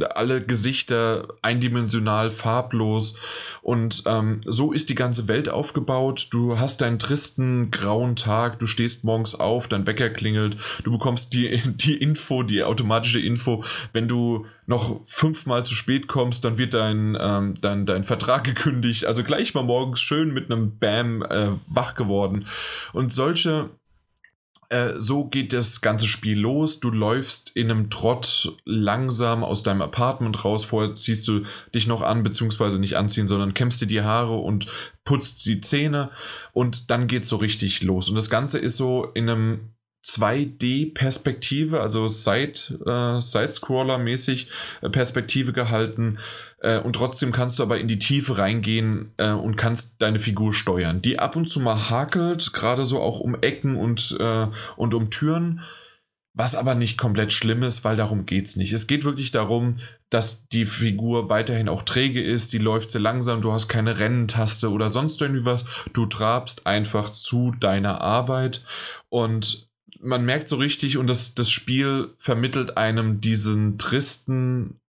alle Gesichter eindimensional, farblos. Und ähm, so ist die ganze Welt aufgebaut. Du hast deinen tristen, grauen Tag, du stehst morgens auf, dein Wecker klingelt, du bekommst die, <laughs> die Info, die automatische Info, wenn du noch fünfmal zu spät kommst, dann wird dein, ähm, dein, dein Vertrag gekündigt. Also gleich gleich mal morgens schön mit einem Bam äh, wach geworden. Und solche äh, so geht das ganze Spiel los. Du läufst in einem Trott langsam aus deinem Apartment raus. Vorher ziehst du dich noch an, beziehungsweise nicht anziehen, sondern kämmst dir die Haare und putzt die Zähne. Und dann geht es so richtig los. Und das Ganze ist so in einem 2D-Perspektive, also äh, Side-Scroller-mäßig äh, Perspektive gehalten. Äh, und trotzdem kannst du aber in die Tiefe reingehen äh, und kannst deine Figur steuern, die ab und zu mal hakelt, gerade so auch um Ecken und, äh, und um Türen. Was aber nicht komplett schlimm ist, weil darum geht es nicht. Es geht wirklich darum, dass die Figur weiterhin auch träge ist, die läuft sehr langsam, du hast keine Rennentaste oder sonst irgendwie was. Du trabst einfach zu deiner Arbeit und man merkt so richtig und das, das Spiel vermittelt einem diesen tristen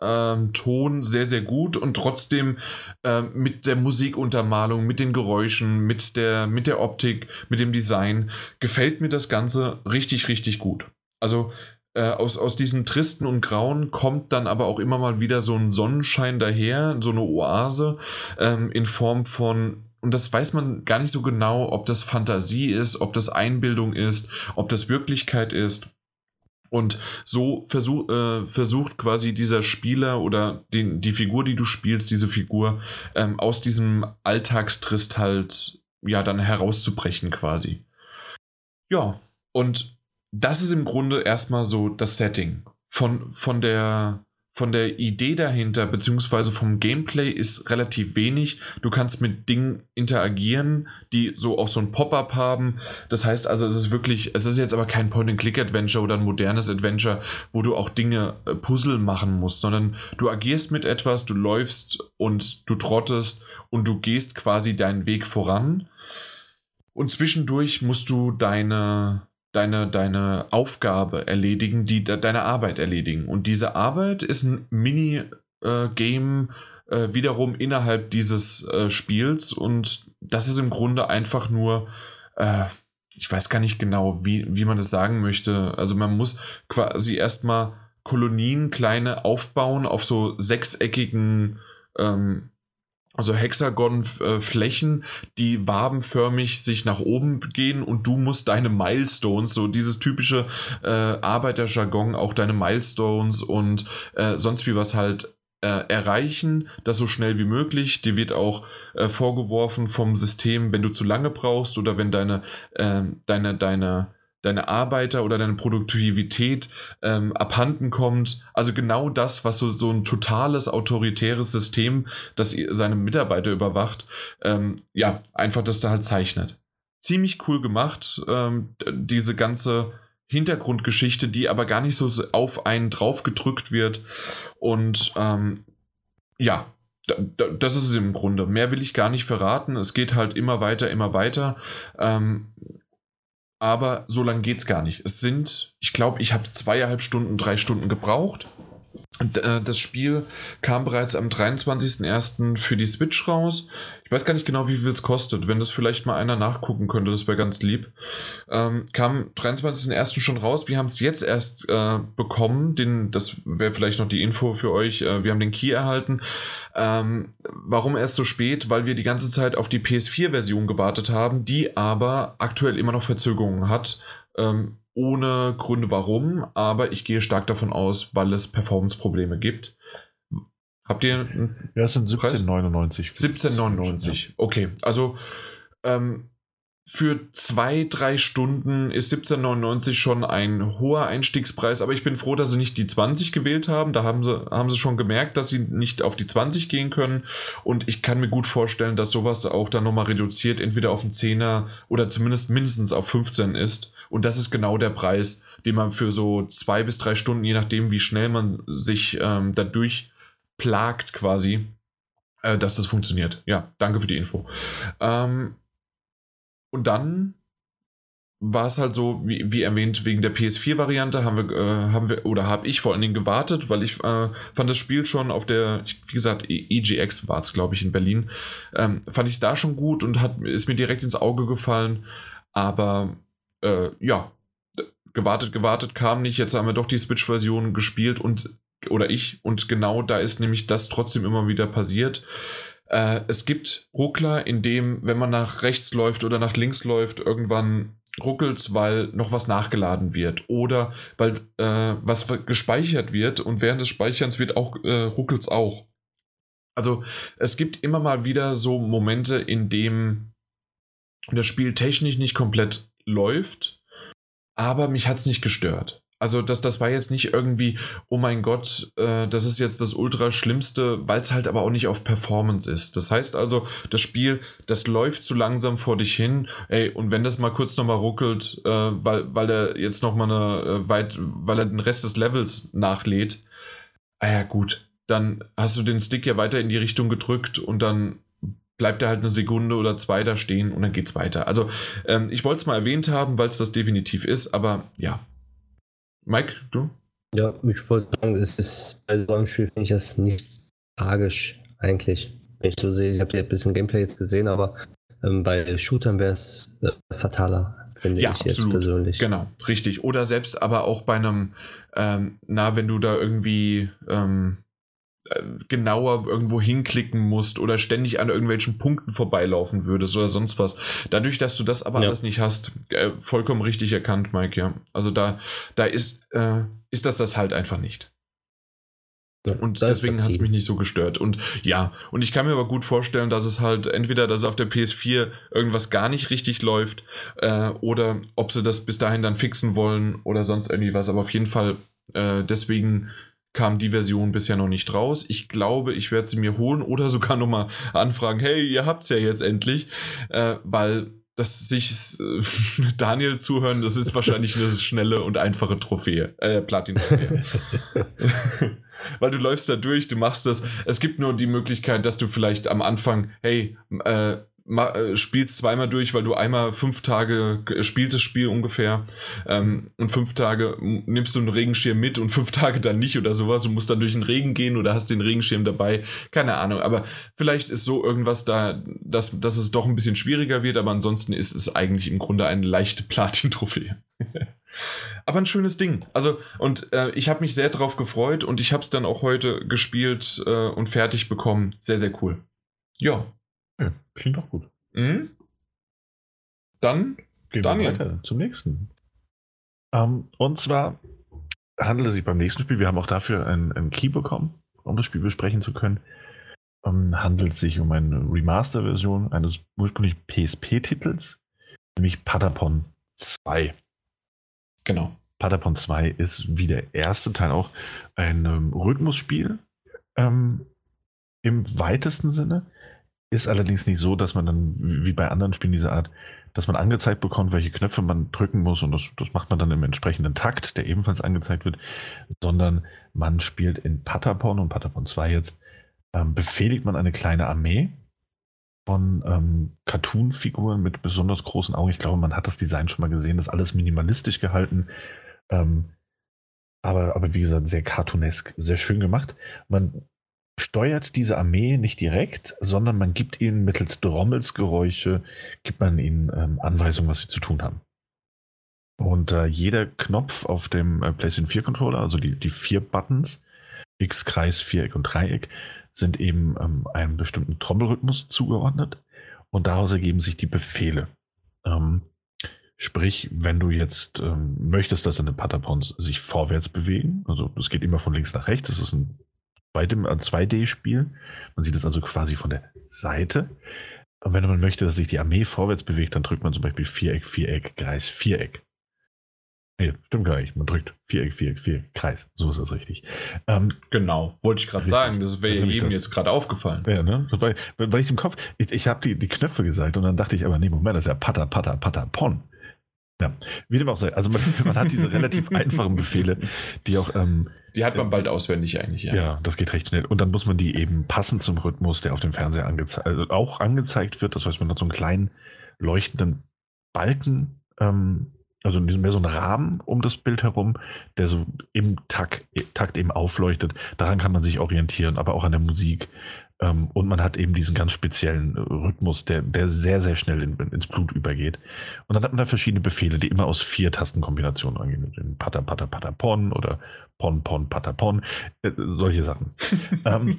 ähm, Ton sehr, sehr gut und trotzdem äh, mit der Musikuntermalung, mit den Geräuschen, mit der, mit der Optik, mit dem Design gefällt mir das Ganze richtig, richtig gut. Also äh, aus, aus diesem Tristen und Grauen kommt dann aber auch immer mal wieder so ein Sonnenschein daher, so eine Oase ähm, in Form von und das weiß man gar nicht so genau, ob das Fantasie ist, ob das Einbildung ist, ob das Wirklichkeit ist. Und so versuch, äh, versucht quasi dieser Spieler oder den, die Figur, die du spielst, diese Figur ähm, aus diesem Alltagstrist halt ja dann herauszubrechen quasi. Ja, und das ist im Grunde erstmal so das Setting. Von, von der von der Idee dahinter, beziehungsweise vom Gameplay ist relativ wenig. Du kannst mit Dingen interagieren, die so auch so ein Pop-up haben. Das heißt also, es ist wirklich, es ist jetzt aber kein Point-and-Click-Adventure oder ein modernes Adventure, wo du auch Dinge, äh, Puzzle machen musst, sondern du agierst mit etwas, du läufst und du trottest und du gehst quasi deinen Weg voran. Und zwischendurch musst du deine, deine, deine Aufgabe erledigen, die deine Arbeit erledigen. Und diese Arbeit ist ein Mini-Game, äh, wiederum innerhalb dieses äh, Spiels und das ist im Grunde einfach nur, äh, ich weiß gar nicht genau, wie, wie man das sagen möchte. Also man muss quasi erstmal Kolonien kleine aufbauen auf so sechseckigen ähm, also Hexagon-Flächen, die wabenförmig sich nach oben gehen und du musst deine Milestones, so dieses typische äh, Arbeiterjargon, auch deine Milestones und äh, sonst wie was halt äh, erreichen, das so schnell wie möglich. Dir wird auch äh, vorgeworfen vom System, wenn du zu lange brauchst oder wenn deine, äh, deine, deine deine Arbeiter oder deine Produktivität ähm, abhanden kommt. Also genau das, was so, so ein totales autoritäres System, das seine Mitarbeiter überwacht, ähm, ja, einfach das da halt zeichnet. Ziemlich cool gemacht, ähm, diese ganze Hintergrundgeschichte, die aber gar nicht so auf einen drauf gedrückt wird. Und ähm, ja, das ist es im Grunde. Mehr will ich gar nicht verraten. Es geht halt immer weiter, immer weiter. Ähm, aber so lange geht es gar nicht. Es sind, ich glaube, ich habe zweieinhalb Stunden, drei Stunden gebraucht. Und, äh, das Spiel kam bereits am 23.01. für die Switch raus. Ich weiß gar nicht genau, wie viel es kostet. Wenn das vielleicht mal einer nachgucken könnte, das wäre ganz lieb. Ähm, kam 23.01. schon raus. Wir haben es jetzt erst äh, bekommen. Den, das wäre vielleicht noch die Info für euch. Äh, wir haben den Key erhalten. Ähm, warum erst so spät? Weil wir die ganze Zeit auf die PS4-Version gewartet haben, die aber aktuell immer noch Verzögerungen hat. Ähm, ohne Gründe warum, aber ich gehe stark davon aus, weil es Performance-Probleme gibt. Habt ihr. Ja, es sind 17,99. 17,99. Okay, also ähm, für zwei, drei Stunden ist 17,99 schon ein hoher Einstiegspreis, aber ich bin froh, dass sie nicht die 20 gewählt haben. Da haben sie, haben sie schon gemerkt, dass sie nicht auf die 20 gehen können. Und ich kann mir gut vorstellen, dass sowas auch dann nochmal reduziert, entweder auf einen 10er oder zumindest mindestens auf 15 ist. Und das ist genau der Preis, den man für so zwei bis drei Stunden, je nachdem, wie schnell man sich ähm, dadurch plagt quasi, äh, dass das funktioniert. Ja, danke für die Info. Ähm, und dann war es halt so, wie, wie erwähnt, wegen der PS4-Variante haben wir, äh, haben wir, oder habe ich vor allen Dingen gewartet, weil ich äh, fand das Spiel schon auf der, wie gesagt, EGX war es, glaube ich, in Berlin, ähm, fand ich es da schon gut und hat, ist mir direkt ins Auge gefallen. Aber äh, ja, gewartet, gewartet, kam nicht. Jetzt haben wir doch die Switch-Version gespielt und oder ich und genau da ist nämlich das trotzdem immer wieder passiert. Äh, es gibt Ruckler, in dem, wenn man nach rechts läuft oder nach links läuft, irgendwann ruckelt weil noch was nachgeladen wird oder weil äh, was gespeichert wird und während des Speicherns wird auch äh, ruckelt auch. Also es gibt immer mal wieder so Momente, in dem das Spiel technisch nicht komplett läuft, aber mich hat es nicht gestört. Also das, das war jetzt nicht irgendwie, oh mein Gott, äh, das ist jetzt das ultra schlimmste, weil es halt aber auch nicht auf Performance ist. Das heißt also, das Spiel, das läuft zu langsam vor dich hin. Ey, und wenn das mal kurz nochmal ruckelt, äh, weil, weil er jetzt nochmal eine äh, weit, weil er den Rest des Levels nachlädt, ah ja gut, dann hast du den Stick ja weiter in die Richtung gedrückt und dann bleibt er halt eine Sekunde oder zwei da stehen und dann geht's weiter. Also ähm, ich wollte es mal erwähnt haben, weil es das definitiv ist, aber ja. Mike, du? Ja, ich wollte sagen, es ist bei so einem Spiel finde ich das nicht tragisch eigentlich. Wenn ich so sehe, ich habe ja ein bisschen Gameplay jetzt gesehen, aber ähm, bei Shootern wäre es äh, fataler, finde ja, ich absolut. jetzt persönlich. Genau, richtig. Oder selbst aber auch bei einem, ähm, na, wenn du da irgendwie ähm, genauer irgendwo hinklicken musst oder ständig an irgendwelchen Punkten vorbeilaufen würdest oder sonst was. Dadurch, dass du das aber ja. alles nicht hast, äh, vollkommen richtig erkannt, Mike, ja. Also da, da ist, äh, ist das das halt einfach nicht. und deswegen hat es mich nicht so gestört. Und ja, und ich kann mir aber gut vorstellen, dass es halt entweder, dass auf der PS4 irgendwas gar nicht richtig läuft äh, oder ob sie das bis dahin dann fixen wollen oder sonst irgendwie was. Aber auf jeden Fall äh, deswegen kam die Version bisher noch nicht raus. Ich glaube, ich werde sie mir holen oder <laughs> sogar nochmal anfragen, hey, ihr habt es ja jetzt endlich, äh, weil dass sich äh, <laughs> Daniel zuhören, das ist wahrscheinlich eine schnelle und einfache Trophäe, äh, Platin-Trophäe. <laughs> Weil du läufst da durch, du machst das. Es gibt nur die Möglichkeit, dass du vielleicht am Anfang, hey, äh, äh, spielst zweimal durch, weil du einmal fünf Tage spielst das Spiel ungefähr ähm, und fünf Tage nimmst du einen Regenschirm mit und fünf <laughs> Tage dann nicht oder sowas. Du musst dann durch den Regen gehen oder hast den Regenschirm dabei. Keine Ahnung, aber vielleicht ist so irgendwas da, dass, dass es doch ein bisschen schwieriger wird, aber ansonsten ist es eigentlich im Grunde eine leichte Platin-Trophäe. <laughs> aber ein schönes Ding. Also, und äh, ich habe mich sehr drauf gefreut und ich habe es dann auch heute gespielt äh, und fertig bekommen. Sehr, sehr cool. Ja, ja, klingt doch gut. Mhm. Dann gehen Daniel. wir weiter zum nächsten. Um, ähm, und zwar handelt es sich beim nächsten Spiel, wir haben auch dafür einen Key bekommen, um das Spiel besprechen zu können. Um, ähm, handelt es sich um eine Remaster-Version eines ursprünglich PSP-Titels, nämlich Patapon 2. Genau. Patapon 2 ist wie der erste Teil auch ein ähm, Rhythmusspiel ähm, im weitesten Sinne. Ist allerdings nicht so, dass man dann, wie bei anderen Spielen dieser Art, dass man angezeigt bekommt, welche Knöpfe man drücken muss und das, das macht man dann im entsprechenden Takt, der ebenfalls angezeigt wird, sondern man spielt in Patapon und Patapon 2 jetzt, ähm, befehligt man eine kleine Armee von ähm, Cartoon-Figuren mit besonders großen Augen. Ich glaube, man hat das Design schon mal gesehen, das ist alles minimalistisch gehalten. Ähm, aber, aber wie gesagt, sehr cartoonesk, sehr schön gemacht. Man steuert diese Armee nicht direkt, sondern man gibt ihnen mittels Trommelsgeräusche, gibt man ihnen ähm, Anweisungen, was sie zu tun haben. Und äh, jeder Knopf auf dem äh, PlayStation 4 Controller, also die, die vier Buttons, X, Kreis, Viereck und Dreieck, sind eben ähm, einem bestimmten Trommelrhythmus zugeordnet und daraus ergeben sich die Befehle. Ähm, sprich, wenn du jetzt ähm, möchtest, dass deine Patapons sich vorwärts bewegen, also das geht immer von links nach rechts, das ist ein 2D-Spiel. Man sieht es also quasi von der Seite. Und wenn man möchte, dass sich die Armee vorwärts bewegt, dann drückt man zum Beispiel Viereck, Viereck, Kreis, Viereck. Nee, stimmt gar nicht. Man drückt Viereck, Viereck, Viereck, Kreis. So ist das richtig. Ähm, genau, wollte ich gerade sagen. Das wäre eben jetzt gerade aufgefallen. Ja, ne? Weil, weil ich im Kopf, ich, ich habe die, die Knöpfe gesagt und dann dachte ich aber, nee, Moment, das ist ja Pata, Pata, Pata, Pon. Ja, wie dem auch sei. Also man, <laughs> man hat diese relativ <laughs> einfachen Befehle, die auch. Ähm, die hat man bald auswendig eigentlich, ja. Ja, das geht recht schnell. Und dann muss man die eben passend zum Rhythmus, der auf dem Fernseher angeze also auch angezeigt wird. Das heißt, man hat so einen kleinen leuchtenden Balken, ähm, also mehr so einen Rahmen um das Bild herum, der so im Takt, Takt eben aufleuchtet. Daran kann man sich orientieren, aber auch an der Musik. Ähm, und man hat eben diesen ganz speziellen äh, Rhythmus, der, der sehr, sehr schnell in, ins Blut übergeht. Und dann hat man da verschiedene Befehle, die immer aus vier Tastenkombinationen angehen. Pata, Pata, Pata, Pon oder Pon, Pon, Pata, Pon. Äh, solche Sachen. <laughs> ähm,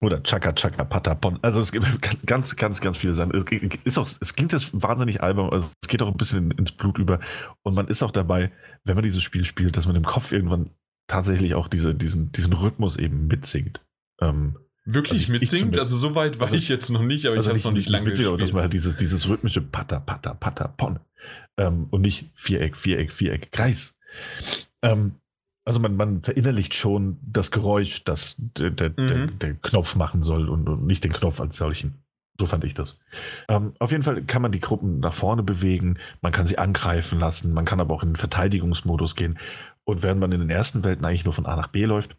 oder Chaka, Chaka, Pata, Pon. Also es gibt ganz, ganz, ganz viele Sachen. Es, ist auch, es klingt jetzt wahnsinnig albern, also es geht auch ein bisschen ins Blut über. Und man ist auch dabei, wenn man dieses Spiel spielt, dass man im Kopf irgendwann tatsächlich auch diese, diesen, diesen Rhythmus eben mitsingt. Ähm, Wirklich also mitsingt? Also so weit war also, ich jetzt noch nicht, aber also ich habe es noch nicht lange gespielt. Aber das war dieses, dieses rhythmische Patter, Patter, Patter, Pon. Ähm, und nicht Viereck, Viereck, Viereck, Kreis. Ähm, also man, man verinnerlicht schon das Geräusch, das der, der, mhm. der, der Knopf machen soll und, und, nicht den Knopf als solchen. So fand ich das. Ähm, auf jeden Fall kann man die Gruppen nach vorne bewegen, man kann sie angreifen lassen, man kann aber auch in den Verteidigungsmodus gehen. Und während man in den ersten Welten eigentlich nur von A nach B läuft,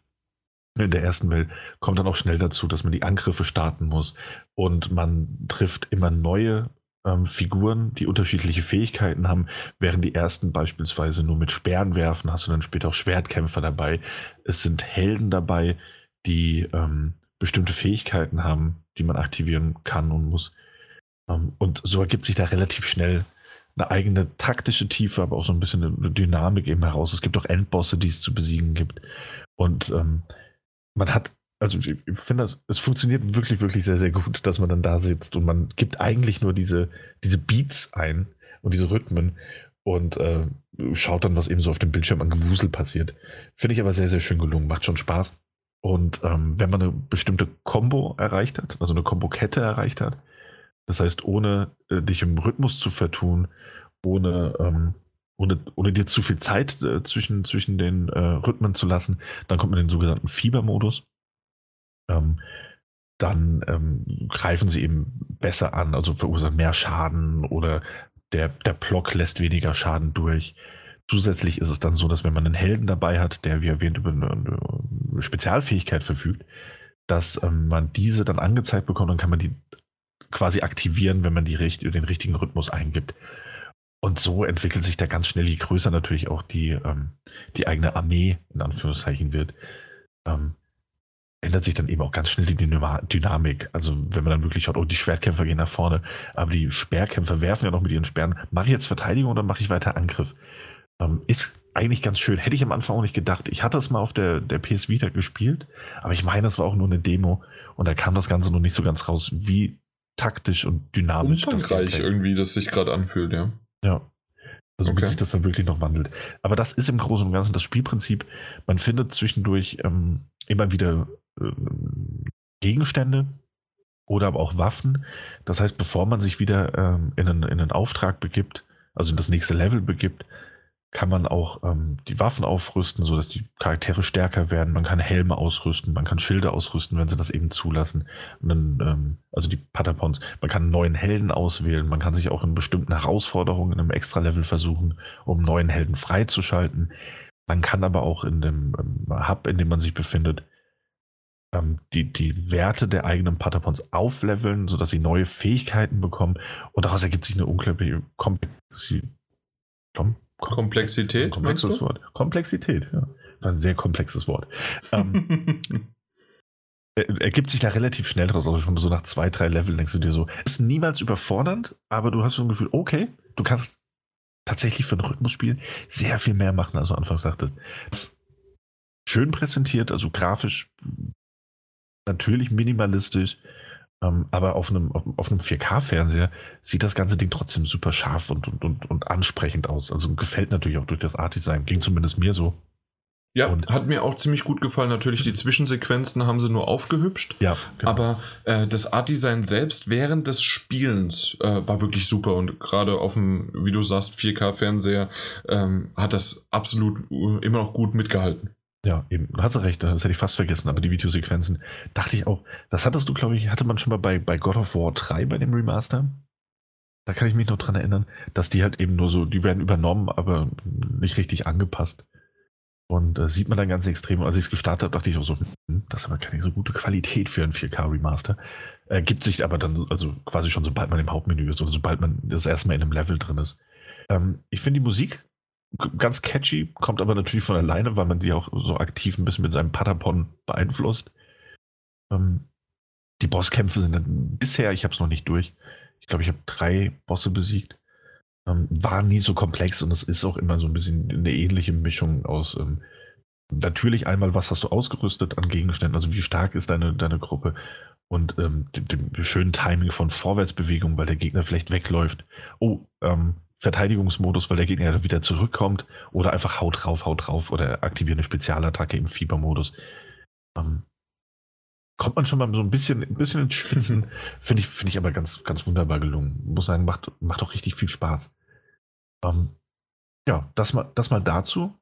in der ersten Welt kommt dann auch schnell dazu, dass man die Angriffe starten muss und man trifft immer neue ähm, Figuren, die unterschiedliche Fähigkeiten haben, während die ersten beispielsweise nur mit Speeren werfen, hast du dann später auch Schwertkämpfer dabei. Es sind Helden dabei, die ähm, bestimmte Fähigkeiten haben, die man aktivieren kann und muss. Ähm, und so ergibt sich da relativ schnell eine eigene taktische Tiefe, aber auch so ein bisschen eine Dynamik eben heraus. Es gibt auch Endbosse, die es zu besiegen gibt. Und ähm, man hat, also ich finde das, es funktioniert wirklich, wirklich sehr, sehr gut, dass man dann da sitzt und man gibt eigentlich nur diese, diese Beats ein und diese Rhythmen und äh, schaut dann, was eben so auf dem Bildschirm an Gewusel passiert. Finde ich aber sehr, sehr schön gelungen, macht schon Spaß. Und ähm, wenn man eine bestimmte Combo erreicht hat, also eine Combo-Kette erreicht hat, das heißt, ohne äh, dich im Rhythmus zu vertun, ohne ähm, ohne, ohne dir zu viel Zeit äh, zwischen, zwischen den äh, Rhythmen zu lassen. Dann kommt man in den sogenannten Fiebermodus. Ähm, dann ähm, greifen sie eben besser an, also verursachen mehr Schaden oder der, der Block lässt weniger Schaden durch. Zusätzlich ist es dann so, dass wenn man einen Helden dabei hat, der wie erwähnt über eine, eine Spezialfähigkeit verfügt, dass ähm, man diese dann angezeigt bekommt, dann kann man die quasi aktivieren, wenn man die, den richtigen Rhythmus eingibt. Und so entwickelt sich da ganz schnell, je größer natürlich auch die, ähm, die eigene Armee in Anführungszeichen wird, ähm, ändert sich dann eben auch ganz schnell die Dynamik. Also wenn man dann wirklich schaut, oh, die Schwertkämpfer gehen nach vorne, aber die Speerkämpfer werfen ja noch mit ihren Sperren. Mache ich jetzt Verteidigung oder mache ich weiter Angriff? Ähm, ist eigentlich ganz schön. Hätte ich am Anfang auch nicht gedacht. Ich hatte es mal auf der, der PS Vita gespielt, aber ich meine, das war auch nur eine Demo und da kam das Ganze noch nicht so ganz raus, wie taktisch und dynamisch Umfangreich das irgendwie, das sich gerade anfühlt, ja. Ja. Also okay. wie sich das dann wirklich noch wandelt. Aber das ist im Großen und Ganzen das Spielprinzip. Man findet zwischendurch ähm, immer wieder äh, Gegenstände oder aber auch Waffen. Das heißt, bevor man sich wieder ähm, in, einen, in einen Auftrag begibt, also in das nächste Level begibt, kann man auch ähm, die Waffen aufrüsten, sodass die Charaktere stärker werden. Man kann Helme ausrüsten, man kann Schilde ausrüsten, wenn sie das eben zulassen. Dann, ähm, also die Patapons. Man kann neuen Helden auswählen. Man kann sich auch in bestimmten Herausforderungen in einem Extra-Level versuchen, um neuen Helden freizuschalten. Man kann aber auch in dem ähm, Hub, in dem man sich befindet, ähm, die, die Werte der eigenen Patapons aufleveln, sodass sie neue Fähigkeiten bekommen. Und daraus ergibt sich eine unglaubliche Komplexität. Komplexität. Komplexes Wort. Komplexität, ja. War ein sehr komplexes Wort. ähm, <laughs> ergibt sich da relativ schnell draus, also schon so nach zwei, drei Leveln denkst du dir so, ist niemals überfordernd, aber du hast so ein Gefühl, okay, du kannst tatsächlich für ein Rhythmusspiel sehr viel mehr machen, als du anfangs sagtest. schön präsentiert, also grafisch natürlich minimalistisch, aber auf einem, auf, auf einem 4K-Fernseher sieht das ganze Ding trotzdem super scharf und, und, und, und ansprechend aus. Also gefällt natürlich auch durch das Art-Design. Ging zumindest mir so. Ja, und hat mir auch ziemlich gut gefallen. Natürlich, die Zwischensequenzen haben sie nur aufgehübscht. Ja. Genau. Aber äh, das Art-Design selbst während des Spielens äh, war wirklich super. Und gerade auf dem, wie du sagst, 4K-Fernseher ähm, hat das absolut äh, immer noch gut mitgehalten. Ja, eben. Da hast du recht, das hätte ich fast vergessen, aber die Videosequenzen, dachte ich auch, das hattest du, glaube ich, hatte man schon mal bei, bei God of War 3 bei dem Remaster. Da kann ich mich noch dran erinnern, dass die halt eben nur so, die werden übernommen, aber nicht richtig angepasst. Und äh, sieht man dann ganz extrem. Als ich es gestartet habe, dachte ich auch so, hm, das ist aber keine so gute Qualität für ein 4K-Remaster. Äh, sich aber dann, also quasi schon sobald man im Hauptmenü ist oder sobald man das erstmal in einem Level drin ist. Ähm, ich finde die Musik ganz catchy, kommt aber natürlich von alleine, weil man sie auch so aktiv ein bisschen mit seinem Patapon beeinflusst. Ähm, die Bosskämpfe sind dann bisher, ich habe es noch nicht durch, ich glaube, ich habe drei Bosse besiegt. Ähm, war nie so komplex und es ist auch immer so ein bisschen eine ähnliche Mischung aus ähm, natürlich einmal, was hast du ausgerüstet an Gegenständen, also wie stark ist deine, deine Gruppe und ähm, dem, dem, schönen Timing von Vorwärtsbewegung, weil der Gegner vielleicht wegläuft. Oh, ähm, Verteidigungsmodus, weil der Gegner wieder zurückkommt oder einfach haut drauf, haut drauf oder aktiviert eine Spezialattacke im Fiebermodus. Ähm, kommt man schon mal so ein bisschen, ein bisschen ins Schwitzen. <laughs> Finde ich, finde ich aber ganz, ganz wunderbar gelungen. Muss sagen, macht, macht auch richtig viel Spaß. Ähm, ja, das mal, das mal dazu.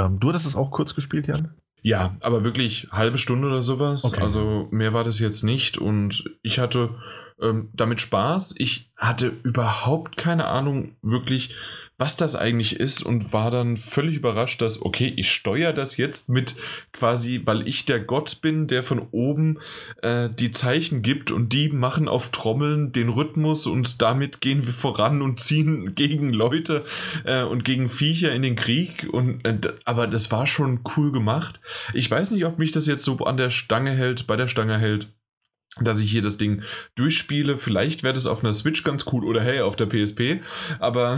Ähm, du hattest es auch kurz gespielt, Jan? Ja, aber wirklich halbe Stunde oder sowas. Okay. Also mehr war das jetzt nicht und ich hatte ähm, damit Spaß. Ich hatte überhaupt keine Ahnung wirklich, was das eigentlich ist und war dann völlig überrascht, dass, okay, ich steuere das jetzt mit quasi, weil ich der Gott bin, der von oben äh, die Zeichen gibt und die machen auf Trommeln den Rhythmus und damit gehen wir voran und ziehen <laughs> gegen Leute äh, und gegen Viecher in den Krieg. Und, äh, aber das war schon cool gemacht. Ich weiß nicht, ob mich das jetzt so an der Stange hält, bei der Stange hält dass ich hier das Ding durchspiele. Vielleicht wäre das auf einer Switch ganz cool oder hey, auf der PSP. Aber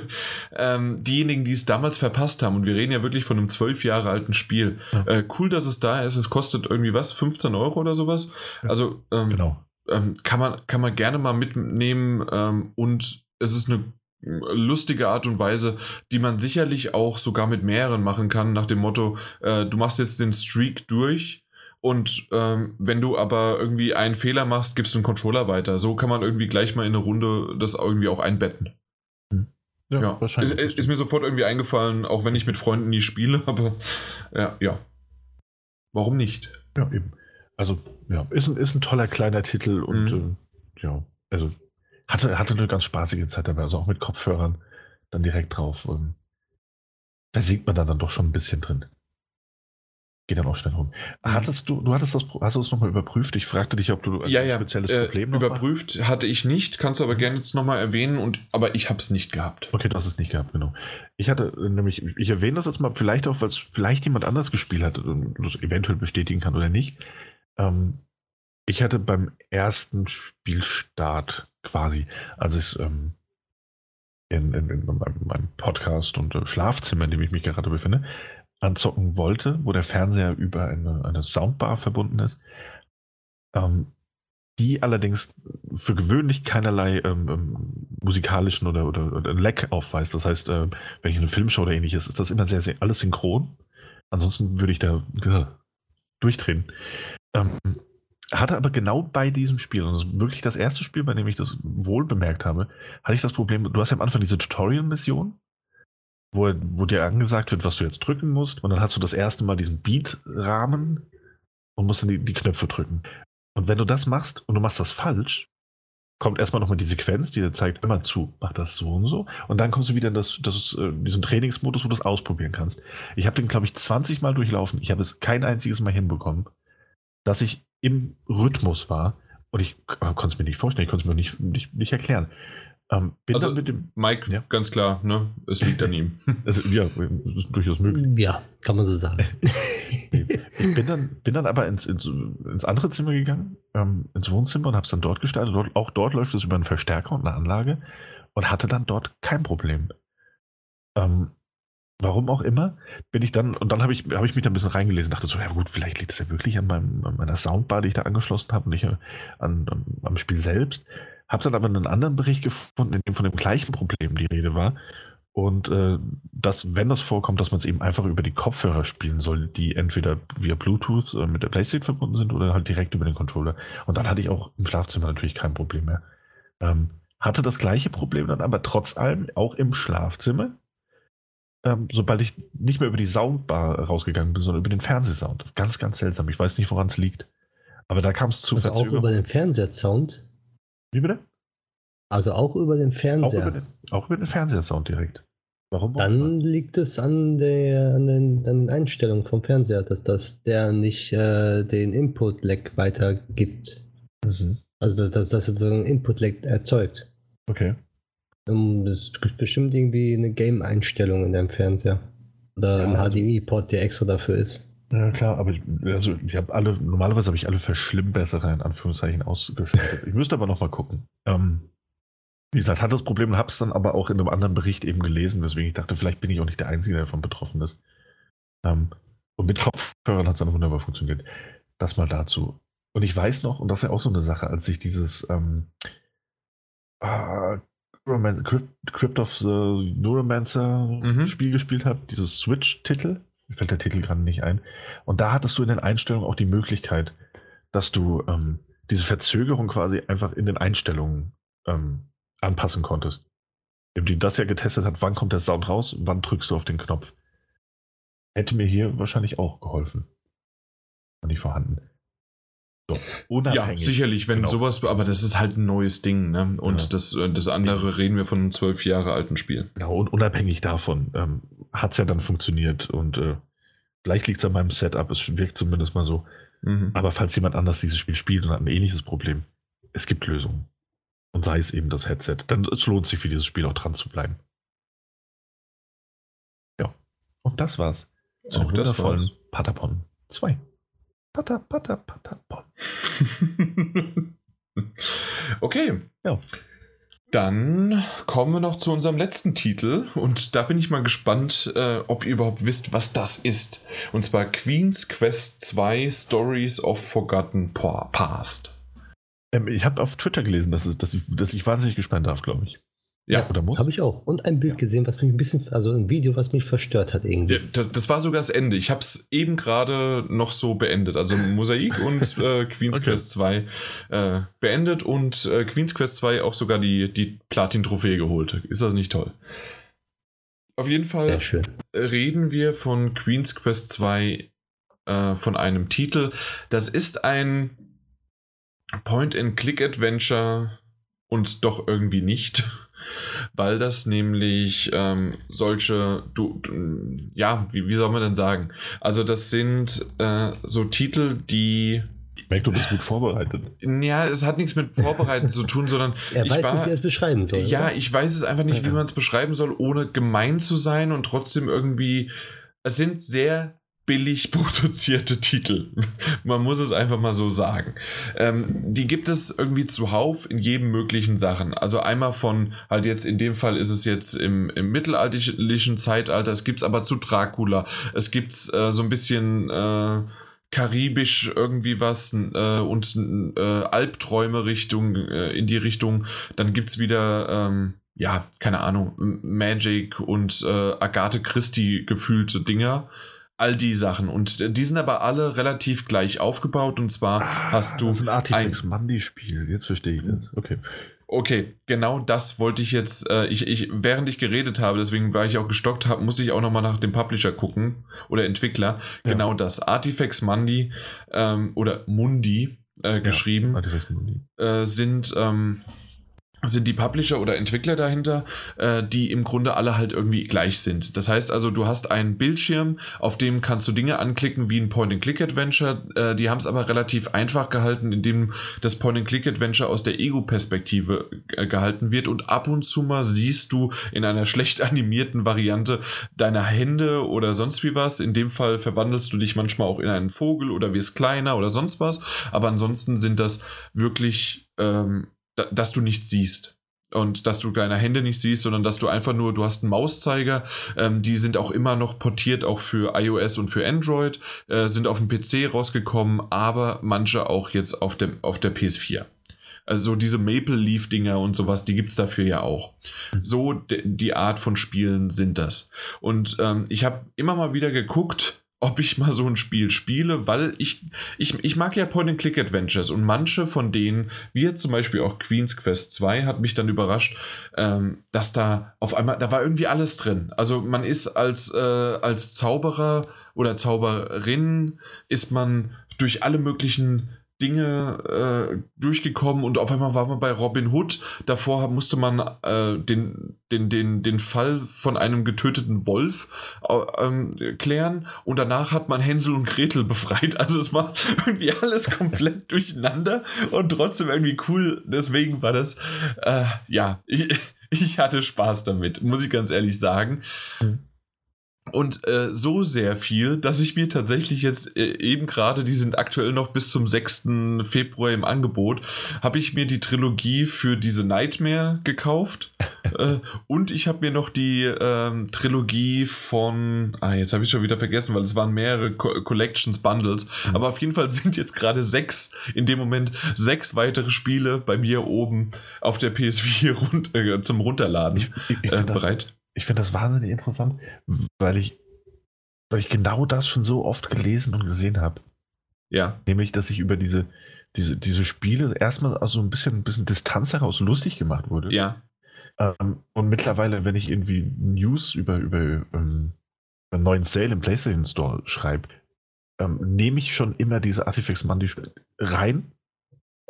<laughs> ähm, diejenigen, die es damals verpasst haben, und wir reden ja wirklich von einem zwölf Jahre alten Spiel, ja. äh, cool, dass es da ist. Es kostet irgendwie was, 15 Euro oder sowas. Also ähm, genau. ähm, kann, man, kann man gerne mal mitnehmen ähm, und es ist eine lustige Art und Weise, die man sicherlich auch sogar mit mehreren machen kann, nach dem Motto, äh, du machst jetzt den Streak durch und ähm, wenn du aber irgendwie einen Fehler machst, gibst du einen Controller weiter. So kann man irgendwie gleich mal in eine Runde das irgendwie auch einbetten. Hm. Ja, ja, wahrscheinlich. Ist, ist, mir sofort irgendwie eingefallen, auch wenn ich mit Freunden nie spiele, <laughs> aber ja, ja. Warum nicht? Ja, eben. Also, ja, ist ein, ist ein toller kleiner Titel und mhm. äh, ja, also hatte, hatte eine ganz spaßige Zeit dabei, also auch mit Kopfhörern dann direkt drauf. Und versinkt man da dann doch schon ein bisschen drin. Geht dann auch schnell rum. Mhm. Hattest du, du hattest das, hast du das nochmal überprüft? Ich fragte dich, ob du ein ja, ja. spezielles äh, Problem Überprüft war? hatte ich nicht, kannst du aber mhm. gerne jetzt nochmal erwähnen, und, aber ich habe es nicht gehabt. Okay, du hast es nicht gehabt, genau. Ich hatte nämlich, ich erwähne das jetzt mal vielleicht auch, weil es vielleicht jemand anders gespielt hat und das eventuell bestätigen kann oder nicht. Ähm, ich hatte beim ersten Spielstart quasi, als ich ähm, in, in, in meinem Podcast und äh, Schlafzimmer, in dem ich mich gerade befinde, anzocken wollte, wo der Fernseher über eine, eine Soundbar verbunden ist, ähm, die allerdings für gewöhnlich keinerlei ähm, ähm, musikalischen oder, oder, oder Lag aufweist. Das heißt, äh, wenn ich eine Filmshow oder ähnliches, ist das immer sehr, sehr alles synchron. Ansonsten würde ich da äh, durchdrehen. Ähm, hatte aber genau bei diesem Spiel, und das ist wirklich das erste Spiel, bei dem ich das wohl bemerkt habe, hatte ich das Problem, du hast ja am Anfang diese Tutorial-Mission wo, wo dir angesagt wird, was du jetzt drücken musst. Und dann hast du das erste Mal diesen Beat-Rahmen und musst dann die, die Knöpfe drücken. Und wenn du das machst und du machst das falsch, kommt erstmal nochmal die Sequenz, die dir zeigt, immer zu, mach das so und so. Und dann kommst du wieder in das, das, äh, diesen Trainingsmodus, wo du es ausprobieren kannst. Ich habe den, glaube ich, 20 Mal durchlaufen. Ich habe es kein einziges Mal hinbekommen, dass ich im Rhythmus war. Und ich konnte es mir nicht vorstellen, ich konnte es mir nicht, nicht, nicht erklären. Ähm, also, mit dem, Mike, ja. ganz klar, ne? es liegt an ihm. <laughs> Also, ja, ist durchaus möglich. Ja, kann man so sagen. <laughs> ich bin dann, bin dann aber ins, ins, ins andere Zimmer gegangen, ähm, ins Wohnzimmer und habe es dann dort gestartet. Dort, auch dort läuft es über einen Verstärker und eine Anlage und hatte dann dort kein Problem. Ähm, warum auch immer, bin ich dann, und dann habe ich, hab ich mich da ein bisschen reingelesen, dachte so, ja gut, vielleicht liegt es ja wirklich an, meinem, an meiner Soundbar, die ich da angeschlossen habe und nicht an, an, am Spiel selbst. Habe dann aber einen anderen Bericht gefunden, in dem von dem gleichen Problem die Rede war. Und äh, dass, wenn das vorkommt, dass man es eben einfach über die Kopfhörer spielen soll, die entweder via Bluetooth äh, mit der PlayStation verbunden sind oder halt direkt über den Controller. Und dann hatte ich auch im Schlafzimmer natürlich kein Problem mehr. Ähm, hatte das gleiche Problem dann aber trotz allem auch im Schlafzimmer, ähm, sobald ich nicht mehr über die Soundbar rausgegangen bin, sondern über den Fernsehsound. Ganz, ganz seltsam. Ich weiß nicht, woran es liegt. Aber da kam es zu also Verzögerung. auch über den Fernsehsound? Wie bitte? Also auch über den Fernseher. Auch über den, auch über den Fernsehsound direkt. Warum? Dann liegt es an, der, an, den, an den Einstellungen vom Fernseher, dass das der nicht äh, den Input-Lag weitergibt. Mhm. Also dass das so ein Input-Lag erzeugt. Okay. Um, es gibt bestimmt irgendwie eine Game-Einstellung in deinem Fernseher. Oder ja, ein also, HDMI-Port, der extra dafür ist. Ja klar, aber ich, also ich habe alle, normalerweise habe ich alle Verschlimmbesserer in Anführungszeichen ausgeschaltet. ich müsste aber nochmal gucken. Ähm, wie gesagt, hat das Problem und habe es dann aber auch in einem anderen Bericht eben gelesen, weswegen ich dachte, vielleicht bin ich auch nicht der Einzige, der davon betroffen ist. Ähm, und mit Kopfhörern hat es dann wunderbar funktioniert. Das mal dazu. Und ich weiß noch, und das ist ja auch so eine Sache, als ich dieses ähm, äh, Crypt of the Neuromancer mhm. Spiel gespielt habe, dieses Switch-Titel, mir fällt der Titel gerade nicht ein. Und da hattest du in den Einstellungen auch die Möglichkeit, dass du ähm, diese Verzögerung quasi einfach in den Einstellungen ähm, anpassen konntest. Die das ja getestet hat, wann kommt der Sound raus, wann drückst du auf den Knopf. Hätte mir hier wahrscheinlich auch geholfen. War nicht vorhanden. So, ja, sicherlich, wenn genau. sowas, aber das ist halt ein neues Ding, ne? Und ja. das, äh, das andere reden wir von einem zwölf Jahre alten Spiel. Genau, und unabhängig davon ähm, hat es ja dann funktioniert und äh, vielleicht liegt es an meinem Setup, es wirkt zumindest mal so. Mhm. Aber falls jemand anders dieses Spiel spielt und hat ein ähnliches Problem, es gibt Lösungen. Und sei es eben das Headset. Dann es lohnt sich für dieses Spiel auch dran zu bleiben. Ja. Und das war's. Zu einem wundervollen Patapon 2. Pata, pata, patapon. okay. Ja. Dann kommen wir noch zu unserem letzten Titel und da bin ich mal gespannt, äh, ob ihr überhaupt wisst, was das ist. Und zwar Queen's Quest 2 Stories of Forgotten Past. Ähm, ich habe auf Twitter gelesen, dass, dass, ich, dass ich wahnsinnig gespannt darf, glaube ich. Ja, oder muss? Habe ich auch. Und ein Bild ja. gesehen, was mich ein bisschen, also ein Video, was mich verstört hat irgendwie. Ja, das, das, war sogar das Ende. Ich habe es eben gerade noch so beendet. Also Mosaik und äh, <laughs> Queen's okay. Quest 2 äh, beendet und äh, Queen's Quest 2 auch sogar die, die Platin-Trophäe geholt. Ist das nicht toll? Auf jeden Fall reden wir von Queen's Quest 2 äh, von einem Titel. Das ist ein Point-and-Click-Adventure und doch irgendwie nicht. Weil das nämlich ähm, solche, du, ja, wie, wie soll man denn sagen? Also das sind äh, so Titel, die ich merke, du bist gut vorbereitet. Ja, es hat nichts mit Vorbereiten zu tun, sondern <laughs> er ich weiß war, nicht, wie er es beschreiben soll. Ja, oder? ich weiß es einfach nicht, wie man es beschreiben soll, ohne gemein zu sein und trotzdem irgendwie. Es sind sehr billig <laughs> produzierte Titel. Man muss es einfach mal so sagen. Ähm, die gibt es irgendwie zuhauf in jedem möglichen Sachen. Also einmal von, halt jetzt in dem Fall ist es jetzt im, im mittelalterlichen Zeitalter, es gibt es aber zu Dracula, es gibt äh, so ein bisschen äh, karibisch irgendwie was äh, und äh, Albträume Richtung, äh, in die Richtung. Dann gibt es wieder, ähm, ja, keine Ahnung, Magic und äh, Agathe Christie gefühlte Dinger all die Sachen. Und die sind aber alle relativ gleich aufgebaut. Und zwar ah, hast du. Das ist ein Artifex Mandy-Spiel. Jetzt verstehe ich das. Okay. Okay, genau das wollte ich jetzt, äh, ich, ich, während ich geredet habe, deswegen war ich auch gestockt habe, musste ich auch nochmal nach dem Publisher gucken oder Entwickler. Ja. Genau das. Artifex Mundi ähm, oder Mundi äh, geschrieben ja, äh, sind ähm, sind die Publisher oder Entwickler dahinter, äh, die im Grunde alle halt irgendwie gleich sind. Das heißt also, du hast einen Bildschirm, auf dem kannst du Dinge anklicken wie ein Point-and-Click-Adventure. Äh, die haben es aber relativ einfach gehalten, indem das Point-and-Click-Adventure aus der Ego-Perspektive äh, gehalten wird und ab und zu mal siehst du in einer <laughs> schlecht animierten Variante deine Hände oder sonst wie was. In dem Fall verwandelst du dich manchmal auch in einen Vogel oder wirst kleiner oder sonst was. Aber ansonsten sind das wirklich ähm, dass du nichts siehst und dass du deine Hände nicht siehst, sondern dass du einfach nur, du hast einen Mauszeiger, ähm, die sind auch immer noch portiert, auch für iOS und für Android, äh, sind auf dem PC rausgekommen, aber manche auch jetzt auf, dem, auf der PS4. Also diese Maple Leaf Dinger und sowas, die gibt es dafür ja auch. Mhm. So die Art von Spielen sind das. Und ähm, ich habe immer mal wieder geguckt, ob ich mal so ein Spiel spiele, weil ich, ich, ich mag ja Point-and-Click-Adventures und manche von denen, wie jetzt zum Beispiel auch Queen's Quest 2, hat mich dann überrascht, ähm, dass da auf einmal, da war irgendwie alles drin. Also man ist als, äh, als Zauberer oder Zauberin, ist man durch alle möglichen Dinge äh, durchgekommen und auf einmal war man bei Robin Hood. Davor musste man äh, den, den, den, den Fall von einem getöteten Wolf äh, klären und danach hat man Hänsel und Gretel befreit. Also es war <laughs> irgendwie alles komplett <laughs> durcheinander und trotzdem irgendwie cool. Deswegen war das, äh, ja, ich, <laughs> ich hatte Spaß damit, muss ich ganz ehrlich sagen. Mhm. Und äh, so sehr viel, dass ich mir tatsächlich jetzt äh, eben gerade, die sind aktuell noch bis zum 6. Februar im Angebot, habe ich mir die Trilogie für diese Nightmare gekauft. <laughs> äh, und ich habe mir noch die ähm, Trilogie von, ah, jetzt habe ich schon wieder vergessen, weil es waren mehrere Co Collections, Bundles. Mhm. Aber auf jeden Fall sind jetzt gerade sechs, in dem Moment sechs weitere Spiele bei mir oben auf der PS4 run äh, zum Runterladen ich, ich, ich äh, bereit ich finde das wahnsinnig interessant, weil ich, weil ich genau das schon so oft gelesen und gesehen habe. Ja. Nämlich, dass sich über diese, diese, diese Spiele erstmal aus so ein bisschen, ein bisschen Distanz heraus lustig gemacht wurde. Ja. Ähm, und mittlerweile, wenn ich irgendwie News über, über ähm, einen neuen Sale im PlayStation Store schreibe, ähm, nehme ich schon immer diese Artifacts Monday rein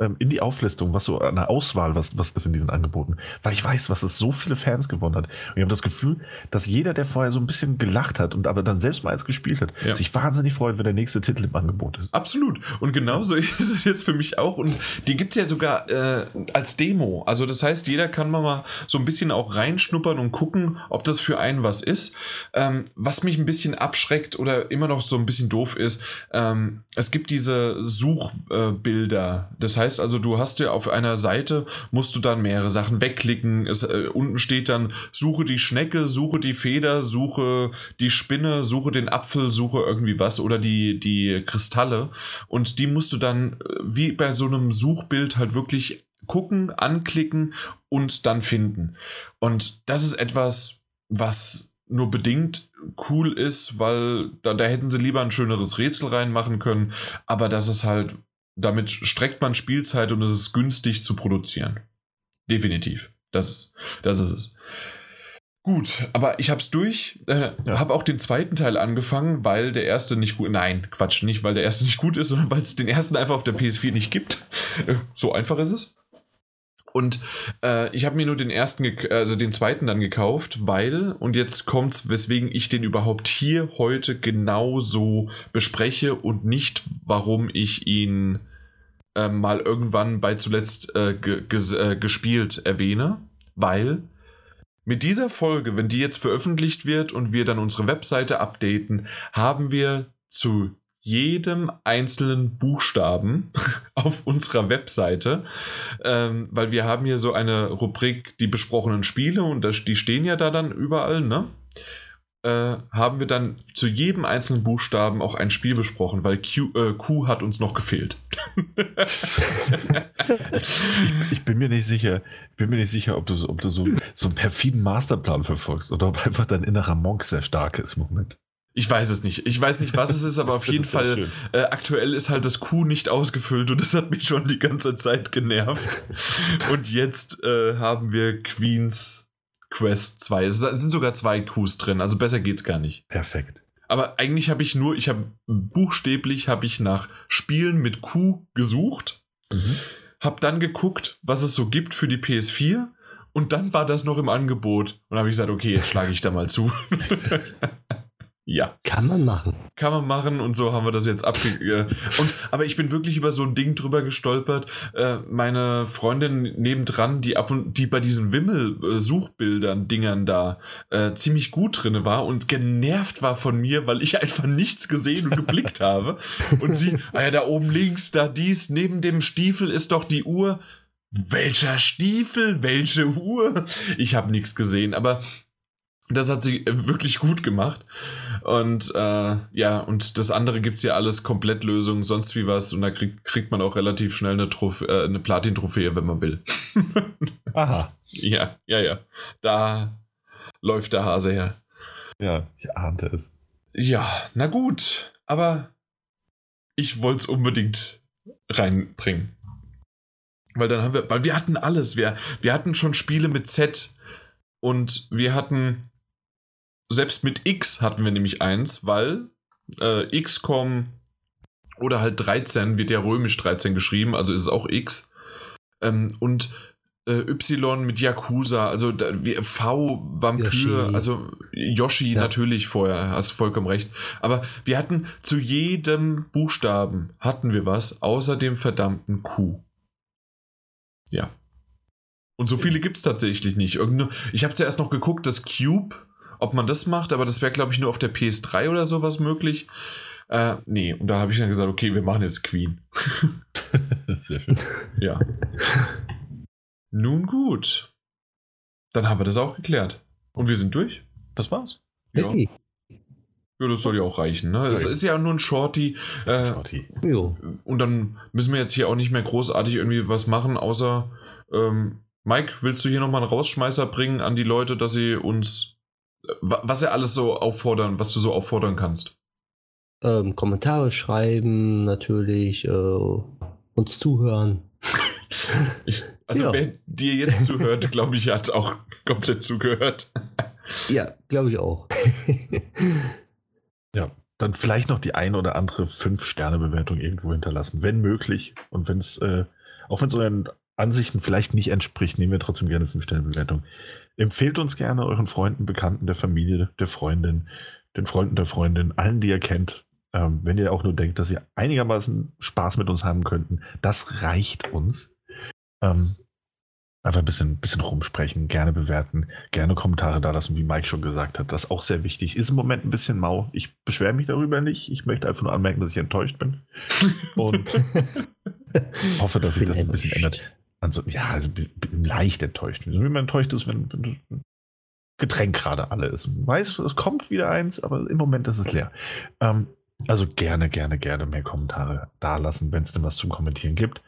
ähm, in die Auflistung, was so eine Auswahl, was, was ist in diesen Angeboten, weil ich weiß, was es so viele Fans gewonnen hat. Und ich habe das Gefühl, dass jeder, der vorher so ein bisschen gelacht hat und aber dann selbst mal eins gespielt hat, ja. sich wahnsinnig freut, wenn der nächste Titel im Angebot ist. Absolut. Und genauso <laughs> ist es jetzt für mich auch. Und die gibt es ja sogar äh, als Demo. Also das heißt, jeder kann mal so ein bisschen auch reinschnuppern und gucken, ob das für einen was ist. Ähm, was mich ein bisschen abschreckt oder immer noch so ein bisschen doof ist, ähm, es gibt diese Suchbilder. Äh, das heißt, heißt also, du hast ja auf einer Seite, musst du dann mehrere Sachen wegklicken. Es, äh, unten steht dann, suche die Schnecke, suche die Feder, suche die Spinne, suche den Apfel, suche irgendwie was oder die, die Kristalle. Und die musst du dann äh, wie bei so einem Suchbild halt wirklich gucken, anklicken und dann finden. Und das ist etwas, was nur bedingt cool ist, weil da, da hätten sie lieber ein schöneres Rätsel reinmachen können, aber das ist halt damit streckt man Spielzeit und es ist günstig zu produzieren. Definitiv. Das ist, das ist es. Gut, aber ich hab's durch. Äh, ja. Hab auch den zweiten Teil angefangen, weil der erste nicht gut. Nein, Quatsch, nicht weil der erste <laughs> nicht gut ist, sondern weil es den ersten einfach auf der PS4 nicht gibt. Äh, so einfach ist es. Und äh, ich habe mir nur den ersten, also den zweiten dann gekauft, weil, und jetzt kommt's, weswegen ich den überhaupt hier heute genauso bespreche und nicht, warum ich ihn äh, mal irgendwann bei zuletzt äh, äh, gespielt erwähne, weil mit dieser Folge, wenn die jetzt veröffentlicht wird und wir dann unsere Webseite updaten, haben wir zu jedem einzelnen Buchstaben <laughs> auf unserer Webseite, ähm, weil wir haben hier so eine Rubrik, die besprochenen Spiele und das, die stehen ja da dann überall, ne? Äh, haben wir dann zu jedem einzelnen Buchstaben auch ein Spiel besprochen, weil Q, äh, Q hat uns noch gefehlt. ich, ich, bin mir nicht sicher, bin mir nicht sicher, ob du, ob du so, so einen perfiden Masterplan verfolgst oder ob einfach dein innerer Monk sehr stark ist im Moment. Ich weiß es nicht. Ich weiß nicht, was es ist, aber auf <laughs> jeden Fall äh, aktuell ist halt das Q nicht ausgefüllt und das hat mich schon die ganze Zeit genervt. und jetzt äh, haben wir Queens Quest 2. Es sind sogar zwei Qs drin, also besser geht's gar nicht. Perfekt. Aber eigentlich habe ich nur, ich habe buchstäblich habe ich nach Spielen mit Q gesucht, mhm. habe dann geguckt, was es so gibt für die PS4 und dann war das noch im Angebot und habe ich gesagt, okay, jetzt schlage ich da mal zu. <laughs> Ja. Kann man machen. Kann man machen und so haben wir das jetzt abge... Äh, und, aber ich bin wirklich über so ein Ding drüber gestolpert. Äh, meine Freundin nebendran, die ab und die bei diesen Wimmel-Suchbildern, Dingern da äh, ziemlich gut drin war und genervt war von mir, weil ich einfach nichts gesehen und geblickt <laughs> habe. Und sie, ah ja, da oben links, da dies, neben dem Stiefel ist doch die Uhr. Welcher Stiefel? Welche Uhr? Ich habe nichts gesehen, aber das hat sie wirklich gut gemacht. Und äh, ja, und das andere gibt es ja alles Komplettlösung, sonst wie was. Und da krieg, kriegt man auch relativ schnell eine, Trophä äh, eine Platin-Trophäe, wenn man will. <laughs> Aha. Ja, ja, ja. Da läuft der Hase her. Ja, ich ahnte es. Ja, na gut. Aber ich wollte es unbedingt reinbringen. Weil dann haben wir, weil wir hatten alles. Wir, wir hatten schon Spiele mit Z und wir hatten selbst mit X hatten wir nämlich eins, weil äh, XCOM oder halt 13 wird ja römisch 13 geschrieben, also ist es auch X. Ähm, und äh, Y mit Yakuza, also da, wie, V, Vampir, Yoshi. also Yoshi ja. natürlich vorher, hast vollkommen recht. Aber wir hatten zu jedem Buchstaben hatten wir was, außer dem verdammten Q. Ja. Und so viele gibt es tatsächlich nicht. Irgende, ich habe zuerst noch geguckt, das Cube ob man das macht, aber das wäre, glaube ich, nur auf der PS3 oder sowas möglich. Äh, nee, und da habe ich dann gesagt, okay, wir machen jetzt Queen. <laughs> Sehr schön. <laughs> Ja. Nun gut. Dann haben wir das auch geklärt. Und wir sind durch. Das war's. Ja. Hey. Ja, das soll ja auch reichen. Ne? Es ist ja nur ein Shorty. Äh, Shorty. Und dann müssen wir jetzt hier auch nicht mehr großartig irgendwie was machen, außer ähm, Mike, willst du hier nochmal einen Rausschmeißer bringen an die Leute, dass sie uns was er alles so auffordern, was du so auffordern kannst. Ähm, Kommentare schreiben, natürlich, äh, uns zuhören. <laughs> Ich, also ja. wer dir jetzt zuhört, glaube ich, hat auch komplett zugehört. <laughs> ja, glaube ich auch. ja, dann vielleicht noch die ein oder andere Fünf-Sterne-Bewertung irgendwo hinterlassen, wenn möglich. Und wenn es, äh, auch wenn es euren Ansichten vielleicht nicht entspricht, nehmen wir trotzdem gerne Fünf-Sterne-Bewertung. Empfehlt uns gerne euren Freunden, Bekannten, der Familie, der Freundin, den Freunden der Freundin, allen, die ihr kennt. Ähm, wenn ihr auch nur denkt, dass ihr einigermaßen Spaß mit uns haben könnten, das reicht uns. Ähm, einfach ein bisschen, bisschen rumsprechen, gerne bewerten, gerne Kommentare da lassen, wie Mike schon gesagt hat. Das ist auch sehr wichtig. Ist im Moment ein bisschen mau. Ich beschwere mich darüber nicht. Ich möchte einfach nur anmerken, dass ich enttäuscht bin. Und <laughs> hoffe, dass sich das ein bisschen ändert. Also, ja, also bin leicht enttäuscht. Wie man enttäuscht ist, wenn, wenn Getränk gerade alle ist. Weiß, es kommt wieder eins, aber im Moment ist es leer. Ähm, also gerne, gerne, gerne mehr Kommentare da lassen, wenn es denn was zum Kommentieren gibt.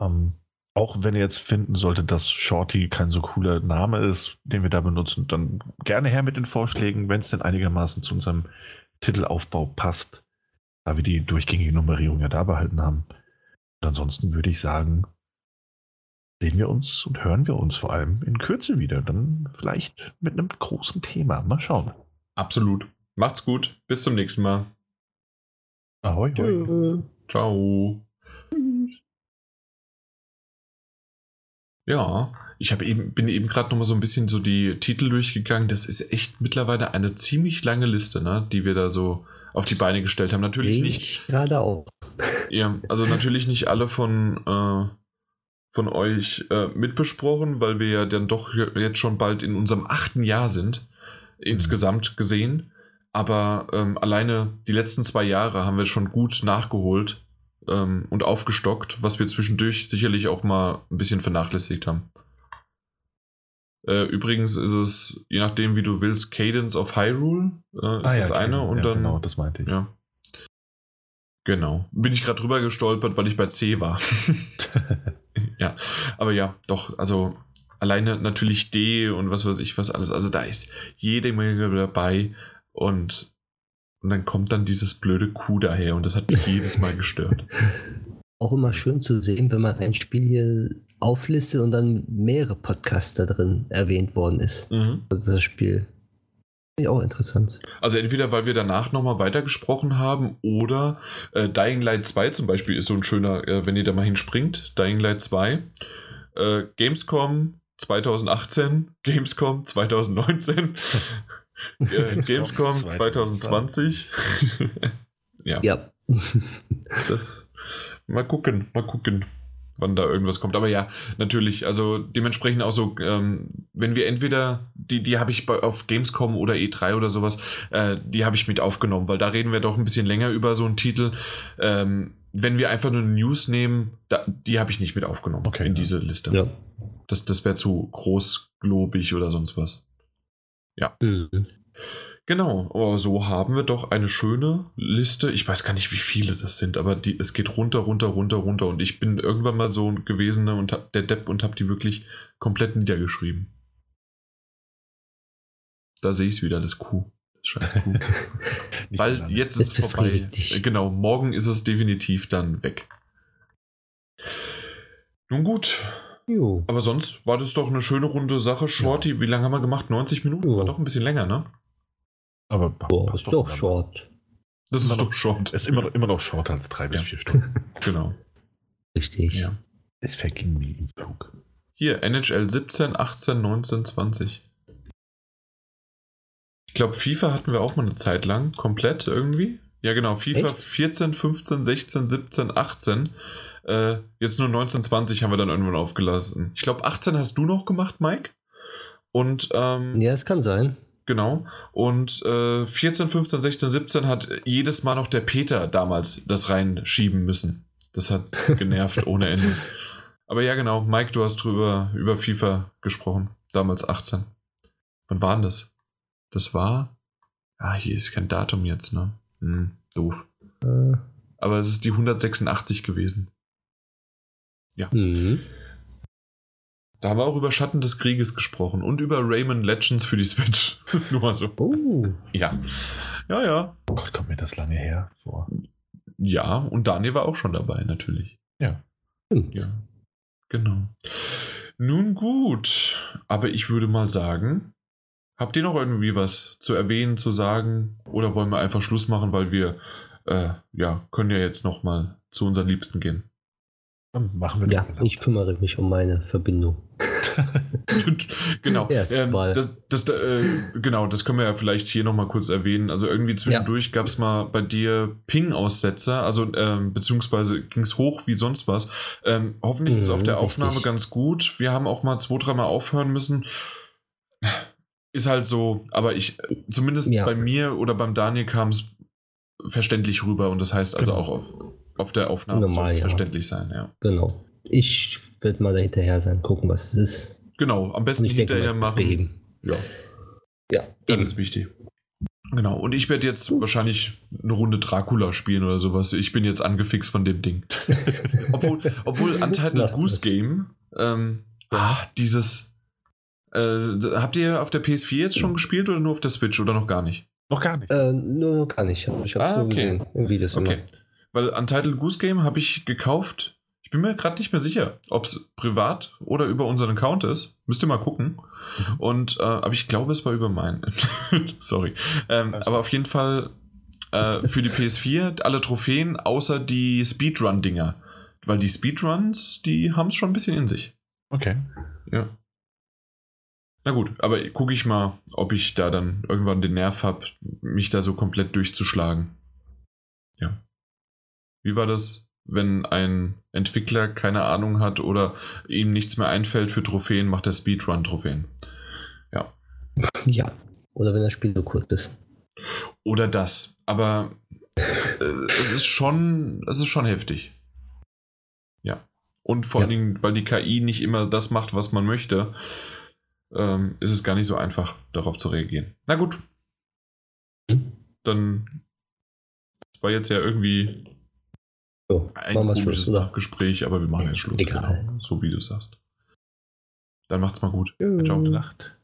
Ähm, auch wenn ihr jetzt finden solltet, dass Shorty kein so cooler Name ist, den wir da benutzen, dann gerne her mit den Vorschlägen, wenn es denn einigermaßen zu unserem Titelaufbau passt, da wir die durchgängige Nummerierung ja da behalten haben. Und ansonsten würde ich sagen, sehen wir uns und hören wir uns vor allem in Kürze wieder. Dann vielleicht mit einem großen Thema. Mal schauen. Absolut. Macht's gut. Bis zum nächsten Mal. Ahoi, hoi. Ciao. Ja, ich eben, bin eben gerade noch mal so ein bisschen so die Titel durchgegangen. Das ist echt mittlerweile eine ziemlich lange Liste, ne, die wir da so auf die Beine gestellt haben. Natürlich Den nicht. Gerade auch. Ja, also natürlich nicht alle von, äh, von euch äh, mitbesprochen, weil wir ja dann doch jetzt schon bald in unserem achten Jahr sind, insgesamt gesehen. Aber ähm, alleine die letzten zwei Jahre haben wir schon gut nachgeholt ähm, und aufgestockt, was wir zwischendurch sicherlich auch mal ein bisschen vernachlässigt haben. Äh, übrigens ist es, je nachdem wie du willst, Cadence of Hyrule äh, ist Ah, das ja, eine okay. und ja, dann Genau, das meinte ich. ja. Genau. Bin ich gerade drüber gestolpert, weil ich bei C war. <laughs> <laughs> ja, aber ja, doch, also alleine natürlich D und was weiß ich was alles. Also da ist jede Menge dabei und, und dann kommt dann dieses blöde Q daher und das hat mich jedes Mal gestört. <laughs> Auch immer schön zu sehen, wenn man ein Spiel hier auflistet und dann mehrere Podcasts da drin erwähnt worden ist. Mhm. Also das Spiel. Ich auch interessant. Also entweder, weil wir danach nochmal weitergesprochen haben oder äh, Dying Light 2 zum Beispiel ist so ein schöner, äh, wenn ihr da mal hinspringt, Dying Light 2, äh, Gamescom 2018, Gamescom 2019, <laughs> äh, Gamescom 2020. <laughs> <laughs> ja, Ja. das mal gucken, mal gucken, wann da irgendwas kommt. Aber ja, natürlich, also dementsprechend auch so, ähm, wenn wir entweder, die, die habe ich bei, auf Gamescom oder E3 oder sowas, äh, die habe ich mit aufgenommen, weil da reden wir doch ein bisschen länger über so einen Titel. Ähm, wenn wir einfach nur News nehmen, da, die habe ich nicht mit aufgenommen Okay, in ja. diese Liste. ja. Das, das wäre zu großglobig oder sonst was. Mhm. Genau, aber so haben wir doch eine schöne Liste. Ich weiß gar nicht, wie viele das sind, aber die, es geht runter, runter, runter, runter. Und ich bin irgendwann mal so gewesen ne, und hab, der Depp und habe die wirklich komplett niedergeschrieben. Da sehe ich es wieder, das Q. Das scheiß. <laughs> Nicht Weil lange. jetzt ist es vorbei. dich. Äh, Genau, morgen ist es definitiv dann weg. Nun gut, Jo. aber sonst war das doch eine schöne runde Sache. Shorty, wie lange haben wir gemacht? 90 Minuten? Ja. War doch ein bisschen länger, ne? Aber Boah, ist doch short. Das ist noch- doch short. Ist immer, noch- immer noch shorter als drei bis Ja. vier Stunden. <laughs> Genau. Richtig. Ja. Es verging wie im Flug. Hier, NHL 17, 18, 19, 20. Ich glaube, FIFA hatten wir auch mal eine Zeit lang, komplett irgendwie. Ja, genau, FIFA Echt? 14, 15, 16, 17, 18. Äh, jetzt nur 19, 20 haben wir dann irgendwann aufgelassen. Ich glaube, 18 hast du noch gemacht, Mike. Und ähm, Ja, es kann sein. Genau. Und äh, 14, 15, 16, 17 hat jedes Mal noch der Peter damals das reinschieben müssen. Das hat <laughs> genervt ohne Ende. Aber ja, genau. Mike, du hast drüber über FIFA gesprochen. Damals 18. Wann war denn das? Das war. Ah, hier ist kein Datum jetzt, ne? Hm, doof. Äh, Aber es ist die 186 gewesen. mhm. Da haben wir auch über Schatten des Krieges gesprochen und über Rayman Legends für die Switch. <laughs> Nur mal so. Oh. Ja. Ja, ja. Oh Gott, kommt mir das lange her vor. Ja, und Daniel war auch schon dabei, natürlich. Stimmt. Ja. Genau. Nun gut, aber ich würde mal sagen, habt ihr noch irgendwie was zu erwähnen, zu sagen? Oder wollen wir einfach Schluss machen, weil wir, äh, ja, können ja jetzt noch mal zu unseren Liebsten gehen. Dann machen wir Ja, doch ich kümmere mich um meine Verbindung. <laughs> genau. <laughs> Ähm, das, das, äh, genau, das können wir ja vielleicht hier nochmal kurz erwähnen. Also irgendwie zwischendurch gab es mal bei dir Ping-Aussetzer, also ähm, beziehungsweise ging es hoch wie sonst was. Ähm, hoffentlich ist es auf Mhm, der Aufnahme richtig. ganz gut. Wir haben auch mal zwei, dreimal aufhören müssen. Ist halt so, aber ich, zumindest Ja. bei mir oder beim Daniel kam es verständlich rüber und das heißt also Genau. auch auf, auf der Aufnahme Normal, ja. verständlich sein, ja. Genau. Ich werde mal da hinterher sein, gucken, was es ist. Genau, am besten hinterher mal, machen. beheben. Ja. Ja, Das eben. ist wichtig. Genau. Und ich werde jetzt wahrscheinlich eine Runde Dracula spielen oder sowas. Ich bin jetzt angefixt von dem Ding. <laughs> obwohl, obwohl <laughs> Untitled Goose. Game, ähm, ah, dieses. Äh, habt ihr auf der PS4 jetzt schon gespielt oder nur auf der Switch oder noch gar nicht? Noch gar nicht. Äh, nur kann ich. Ich habe es Ah, nur okay. gesehen. Im Videos Okay. Weil Untitled Goose Game habe ich gekauft. Ich bin mir gerade nicht mehr sicher, ob es privat oder über unseren Account ist. Müsst ihr mal gucken. Mhm. Und, äh, aber ich glaube, es war über meinen. <laughs> Sorry. Ähm, Also- aber auf jeden Fall äh, für die PS4 alle Trophäen, außer die Speedrun-Dinger. Weil die Speedruns, die haben es schon ein bisschen in sich. Okay. Ja. Na gut, aber gucke ich mal, ob ich da dann irgendwann den Nerv habe, mich da so komplett durchzuschlagen. Ja. Wie war das, wenn ein Entwickler keine Ahnung hat oder ihm nichts mehr einfällt für Trophäen, macht er Speedrun-Trophäen. Ja. Ja. Oder wenn das Spiel so kurz ist. Oder das. Aber äh, es ist schon, es ist schon heftig. Ja. Und vor ja. allen Dingen, weil die KI nicht immer das macht, was man möchte, ähm, ist es gar nicht so einfach, darauf zu reagieren. Na gut. Hm? Dann das war jetzt ja irgendwie so, ein komisches Nachgespräch, aber wir machen jetzt Schluss. Egal. Genau, so wie du sagst. Dann macht's mal gut. Ciao, gute Nacht.